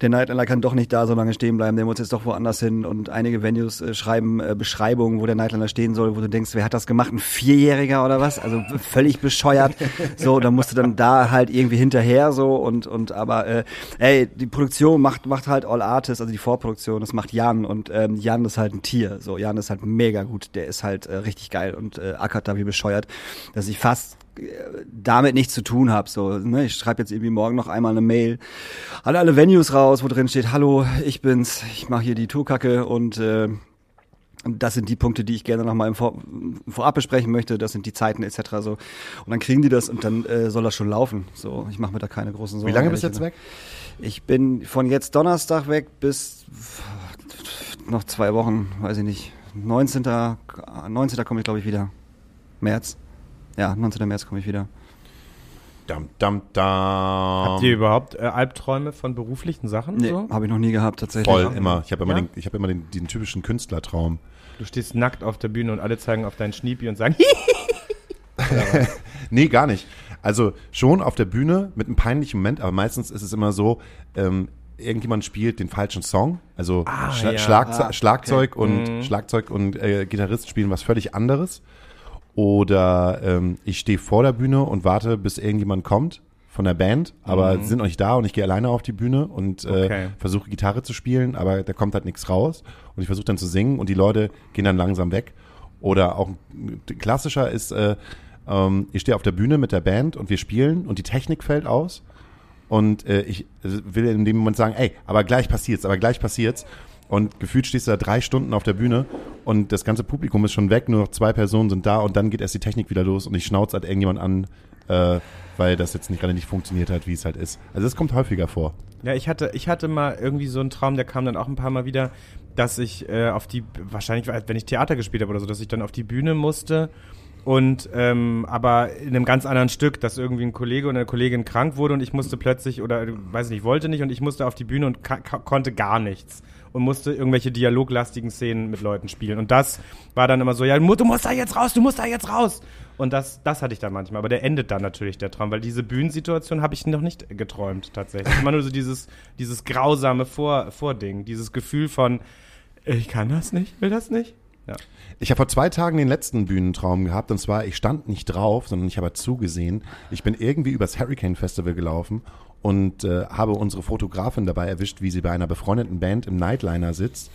der Nightliner kann doch nicht da so lange stehen bleiben, der muss jetzt doch woanders hin und einige Venues äh, schreiben äh, Beschreibungen, wo der Nightliner stehen soll, wo du denkst, wer hat das gemacht, ein Vierjähriger oder was? Also völlig bescheuert. So, dann musst du dann da halt irgendwie hinterher so und und aber äh, ey, die Produktion macht macht halt All Artists, also die Vorproduktion, das macht Jan und ähm, Jan ist halt ein Tier. So, Jan ist halt mega gut, der ist halt äh, richtig geil und äh, da wie bescheuert, dass ich fast äh, damit nichts zu tun habe. So, ne? Ich schreibe jetzt irgendwie morgen noch einmal eine Mail an alle Venues raus, wo drin steht, hallo, ich bin's, ich mache hier die Tourkacke und äh, das sind die Punkte, die ich gerne nochmal im Vor Vorab besprechen möchte, das sind die Zeiten etc. So. Und dann kriegen die das und dann äh, soll das schon laufen. So, ich mache mir da keine großen Sorgen. Wie lange bist du jetzt weg? Ich bin von jetzt Donnerstag weg bis noch zwei Wochen, weiß ich nicht. 19. 19. komme ich, glaube ich, wieder. März. Ja, 19. März komme ich wieder. Dam, dam, dam. Habt ihr überhaupt äh, Albträume von beruflichen Sachen? Nee, So? habe ich noch nie gehabt, tatsächlich. Voll, immer. Ich habe immer, Ja? den, ich hab immer den, diesen typischen Künstlertraum. Du stehst nackt auf der Bühne und alle zeigen auf deinen Schniepi und sagen, Nee, gar nicht. Also schon auf der Bühne mit einem peinlichen Moment, aber meistens ist es immer so, ähm, irgendjemand spielt den falschen Song. Also Schla ja. Schlagze Ah, Schlagzeug und Mhm. Schlagzeug und äh, Gitarrist spielen was völlig anderes. Oder ähm, ich stehe vor der Bühne und warte, bis irgendjemand kommt von der Band, aber sie sind noch nicht da und ich gehe alleine auf die Bühne und äh, Okay. versuche Gitarre zu spielen, aber da kommt halt nichts raus und ich versuche dann zu singen und die Leute gehen dann langsam weg. Oder auch ein klassischer ist, äh, ähm, ich stehe auf der Bühne mit der Band und wir spielen und die Technik fällt aus und äh, ich will in dem Moment sagen, ey, aber gleich passiert's, aber gleich passiert's. Und gefühlt stehst du da drei Stunden auf der Bühne und das ganze Publikum ist schon weg, nur noch zwei Personen sind da und dann geht erst die Technik wieder los und ich schnauze halt irgendjemand an, äh, weil das jetzt nicht gerade nicht funktioniert hat, wie es halt ist. Also das kommt häufiger vor. Ja, ich hatte, ich hatte mal irgendwie so einen Traum, der kam dann auch ein paar Mal wieder, dass ich äh, auf die, wahrscheinlich, wenn ich Theater gespielt habe oder so, dass ich dann auf die Bühne musste und ähm, aber in einem ganz anderen Stück, dass irgendwie ein Kollege oder eine Kollegin krank wurde und ich musste plötzlich oder äh, weiß nicht, wollte nicht und ich musste auf die Bühne und konnte gar nichts und musste irgendwelche dialoglastigen Szenen mit Leuten spielen. Und das war dann immer so, ja, du musst da jetzt raus, du musst da jetzt raus. Und das, das hatte ich dann manchmal, aber der endet dann natürlich der Traum, weil diese Bühnensituation habe ich noch nicht geträumt tatsächlich, immer nur so dieses, dieses grausame Vor Vording, dieses Gefühl von ich kann das nicht, will das nicht. Ja. Ich habe vor zwei Tagen den letzten Bühnentraum gehabt. Und zwar, ich stand nicht drauf, sondern ich habe zugesehen. Ich bin irgendwie übers Hurricane Festival gelaufen und äh, habe unsere Fotografin dabei erwischt, wie sie bei einer befreundeten Band im Nightliner sitzt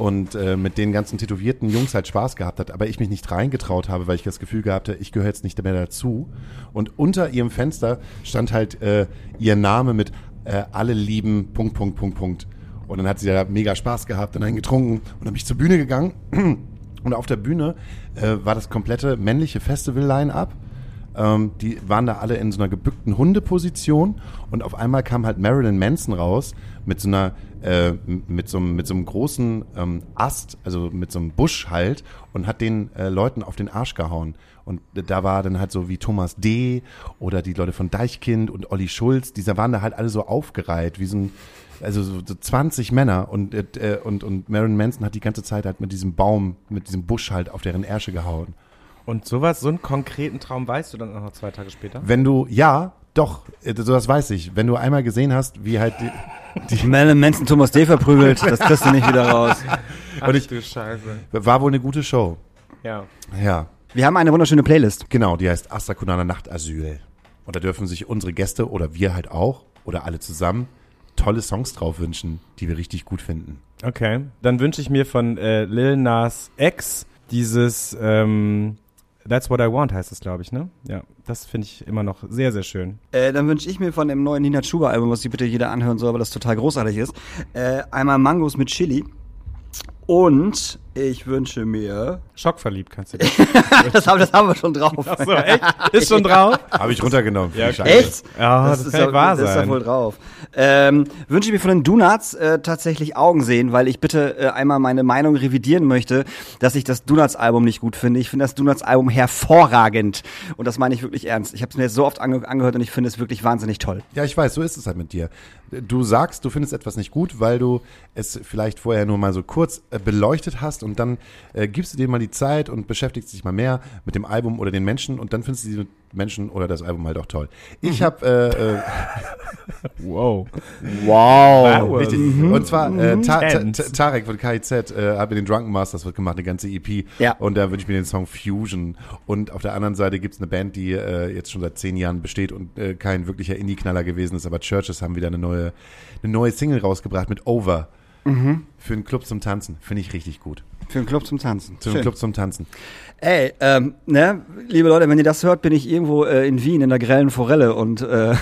und äh, mit den ganzen tätowierten Jungs halt Spaß gehabt hat, aber ich mich nicht reingetraut habe, weil ich das Gefühl gehabt habe, ich gehöre jetzt nicht mehr dazu. Und unter ihrem Fenster stand halt äh, ihr Name mit äh, alle lieben Punkt, Punkt, Punkt, Punkt. Und dann hat sie da mega Spaß gehabt und einen getrunken und dann bin ich zur Bühne gegangen und auf der Bühne äh, war das komplette männliche Festival-Line-Up. Ähm, die waren da alle in so einer gebückten Hundeposition und auf einmal kam halt Marilyn Manson raus mit so einer äh, mit so mit so einem großen ähm, Ast, also mit so einem Busch halt und hat den äh, Leuten auf den Arsch gehauen. Und da war dann halt so wie Thomas D. oder die Leute von Deichkind und Olli Schulz, diese waren da halt alle so aufgereiht, wie so ein also so, so 20 Männer und, äh, und, und Marilyn Manson hat die ganze Zeit halt mit diesem Baum, mit diesem Busch halt auf deren Ärsche gehauen. Und sowas, so einen konkreten Traum weißt du dann auch noch zwei Tage später? Wenn du, ja, doch, äh, so das weiß ich, wenn du einmal gesehen hast, wie halt die, die Marilyn Manson Thomas D. verprügelt, das kriegst du nicht wieder raus. Ach ich, du Scheiße. war wohl eine gute Show. Ja. Ja, Wir haben eine wunderschöne Playlist. genau, die heißt Astra Kunana Nachtasyl. Und da dürfen sich unsere Gäste oder wir halt auch oder alle zusammen tolle Songs drauf wünschen, die wir richtig gut finden. Okay, dann wünsche ich mir von äh, Lil Nas X dieses ähm, That's What I Want heißt es, glaube ich, ne? Ja, das finde ich immer noch sehr, sehr schön. Äh, dann wünsche ich mir von dem neuen Nina Chuba Album, was sich bitte jeder anhören soll, weil das total großartig ist, äh, einmal Mangos mit Chili. Und ich wünsche mir. Schockverliebt kannst du das, haben, das haben wir schon drauf. Achso, echt? Ist schon drauf? Habe ich runtergenommen. Ja, Scheiße. Echt? Ja, das, ist kann ja, wahr das ist ja sein. wohl drauf. Ähm, wünsche ich mir von den Donuts äh, tatsächlich Augen sehen, weil ich bitte äh, einmal meine Meinung revidieren möchte, dass ich das Donuts-Album nicht gut finde. Ich finde das Donuts-Album hervorragend. Und das meine ich wirklich ernst. Ich habe es mir jetzt so oft ange angehört und ich finde es wirklich wahnsinnig toll. Ja, ich weiß, so ist es halt mit dir. Du sagst, du findest etwas nicht gut, weil du es vielleicht vorher nur mal so kurz äh, beleuchtet hast und dann äh, gibst du dir mal die Zeit und beschäftigst dich mal mehr mit dem Album oder den Menschen und dann findest du diese Menschen oder das Album halt auch toll. Ich habe äh, äh, Wow. Wow. Richtig. Und zwar äh, Ta Ta. Ta Tarek von KIZ äh, hat mit den Drunken Masters wird gemacht, eine ganze EP. Ja. Und da wünsche ich mir den Song Fusion. Und auf der anderen Seite gibt's eine Band, die äh, jetzt schon seit zehn Jahren besteht und äh, kein wirklicher Indie-Knaller gewesen ist, aber Churches haben wieder eine neue, eine neue Single rausgebracht mit Over. Für einen Club zum Tanzen. Finde ich richtig gut. Für einen Club zum Tanzen. Für einen. Club zum Tanzen. Ey, ähm, ne, liebe Leute, wenn ihr das hört, bin ich irgendwo äh, in Wien in der grellen Forelle und äh,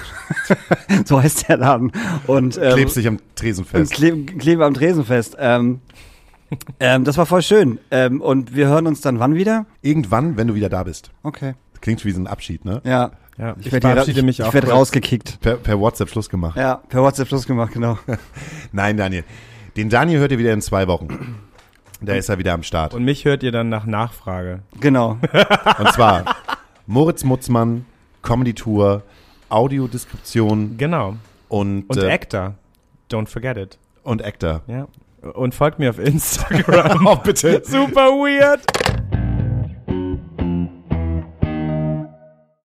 so heißt der Laden. Und ähm, Klebst dich am Tresen und fest. kleben, kleben am Tresenfest. Ähm, ähm, das war voll schön. Ähm, und wir hören uns dann wann wieder? Irgendwann, wenn du wieder da bist. Okay. Klingt wie so ein Abschied, ne? Ja. Ja, ich, Ich, werd hier- verabschiede ich, mich ich auch. werd kurz. rausgekickt. Per, per WhatsApp Schluss gemacht. Ja, per WhatsApp Schluss gemacht, genau. Nein, Daniel. Den Daniel hört ihr wieder in zwei Wochen. Da ist er wieder am Start. Und mich hört ihr dann nach Nachfrage. genau. Und zwar Moritz Mutzmann, Comedy Tour, Audiodeskription Genau. und, Und äh, Actor. Don't forget it. und Actor. Ja. Und folgt mir auf Instagram. Oh, bitte. Super weird.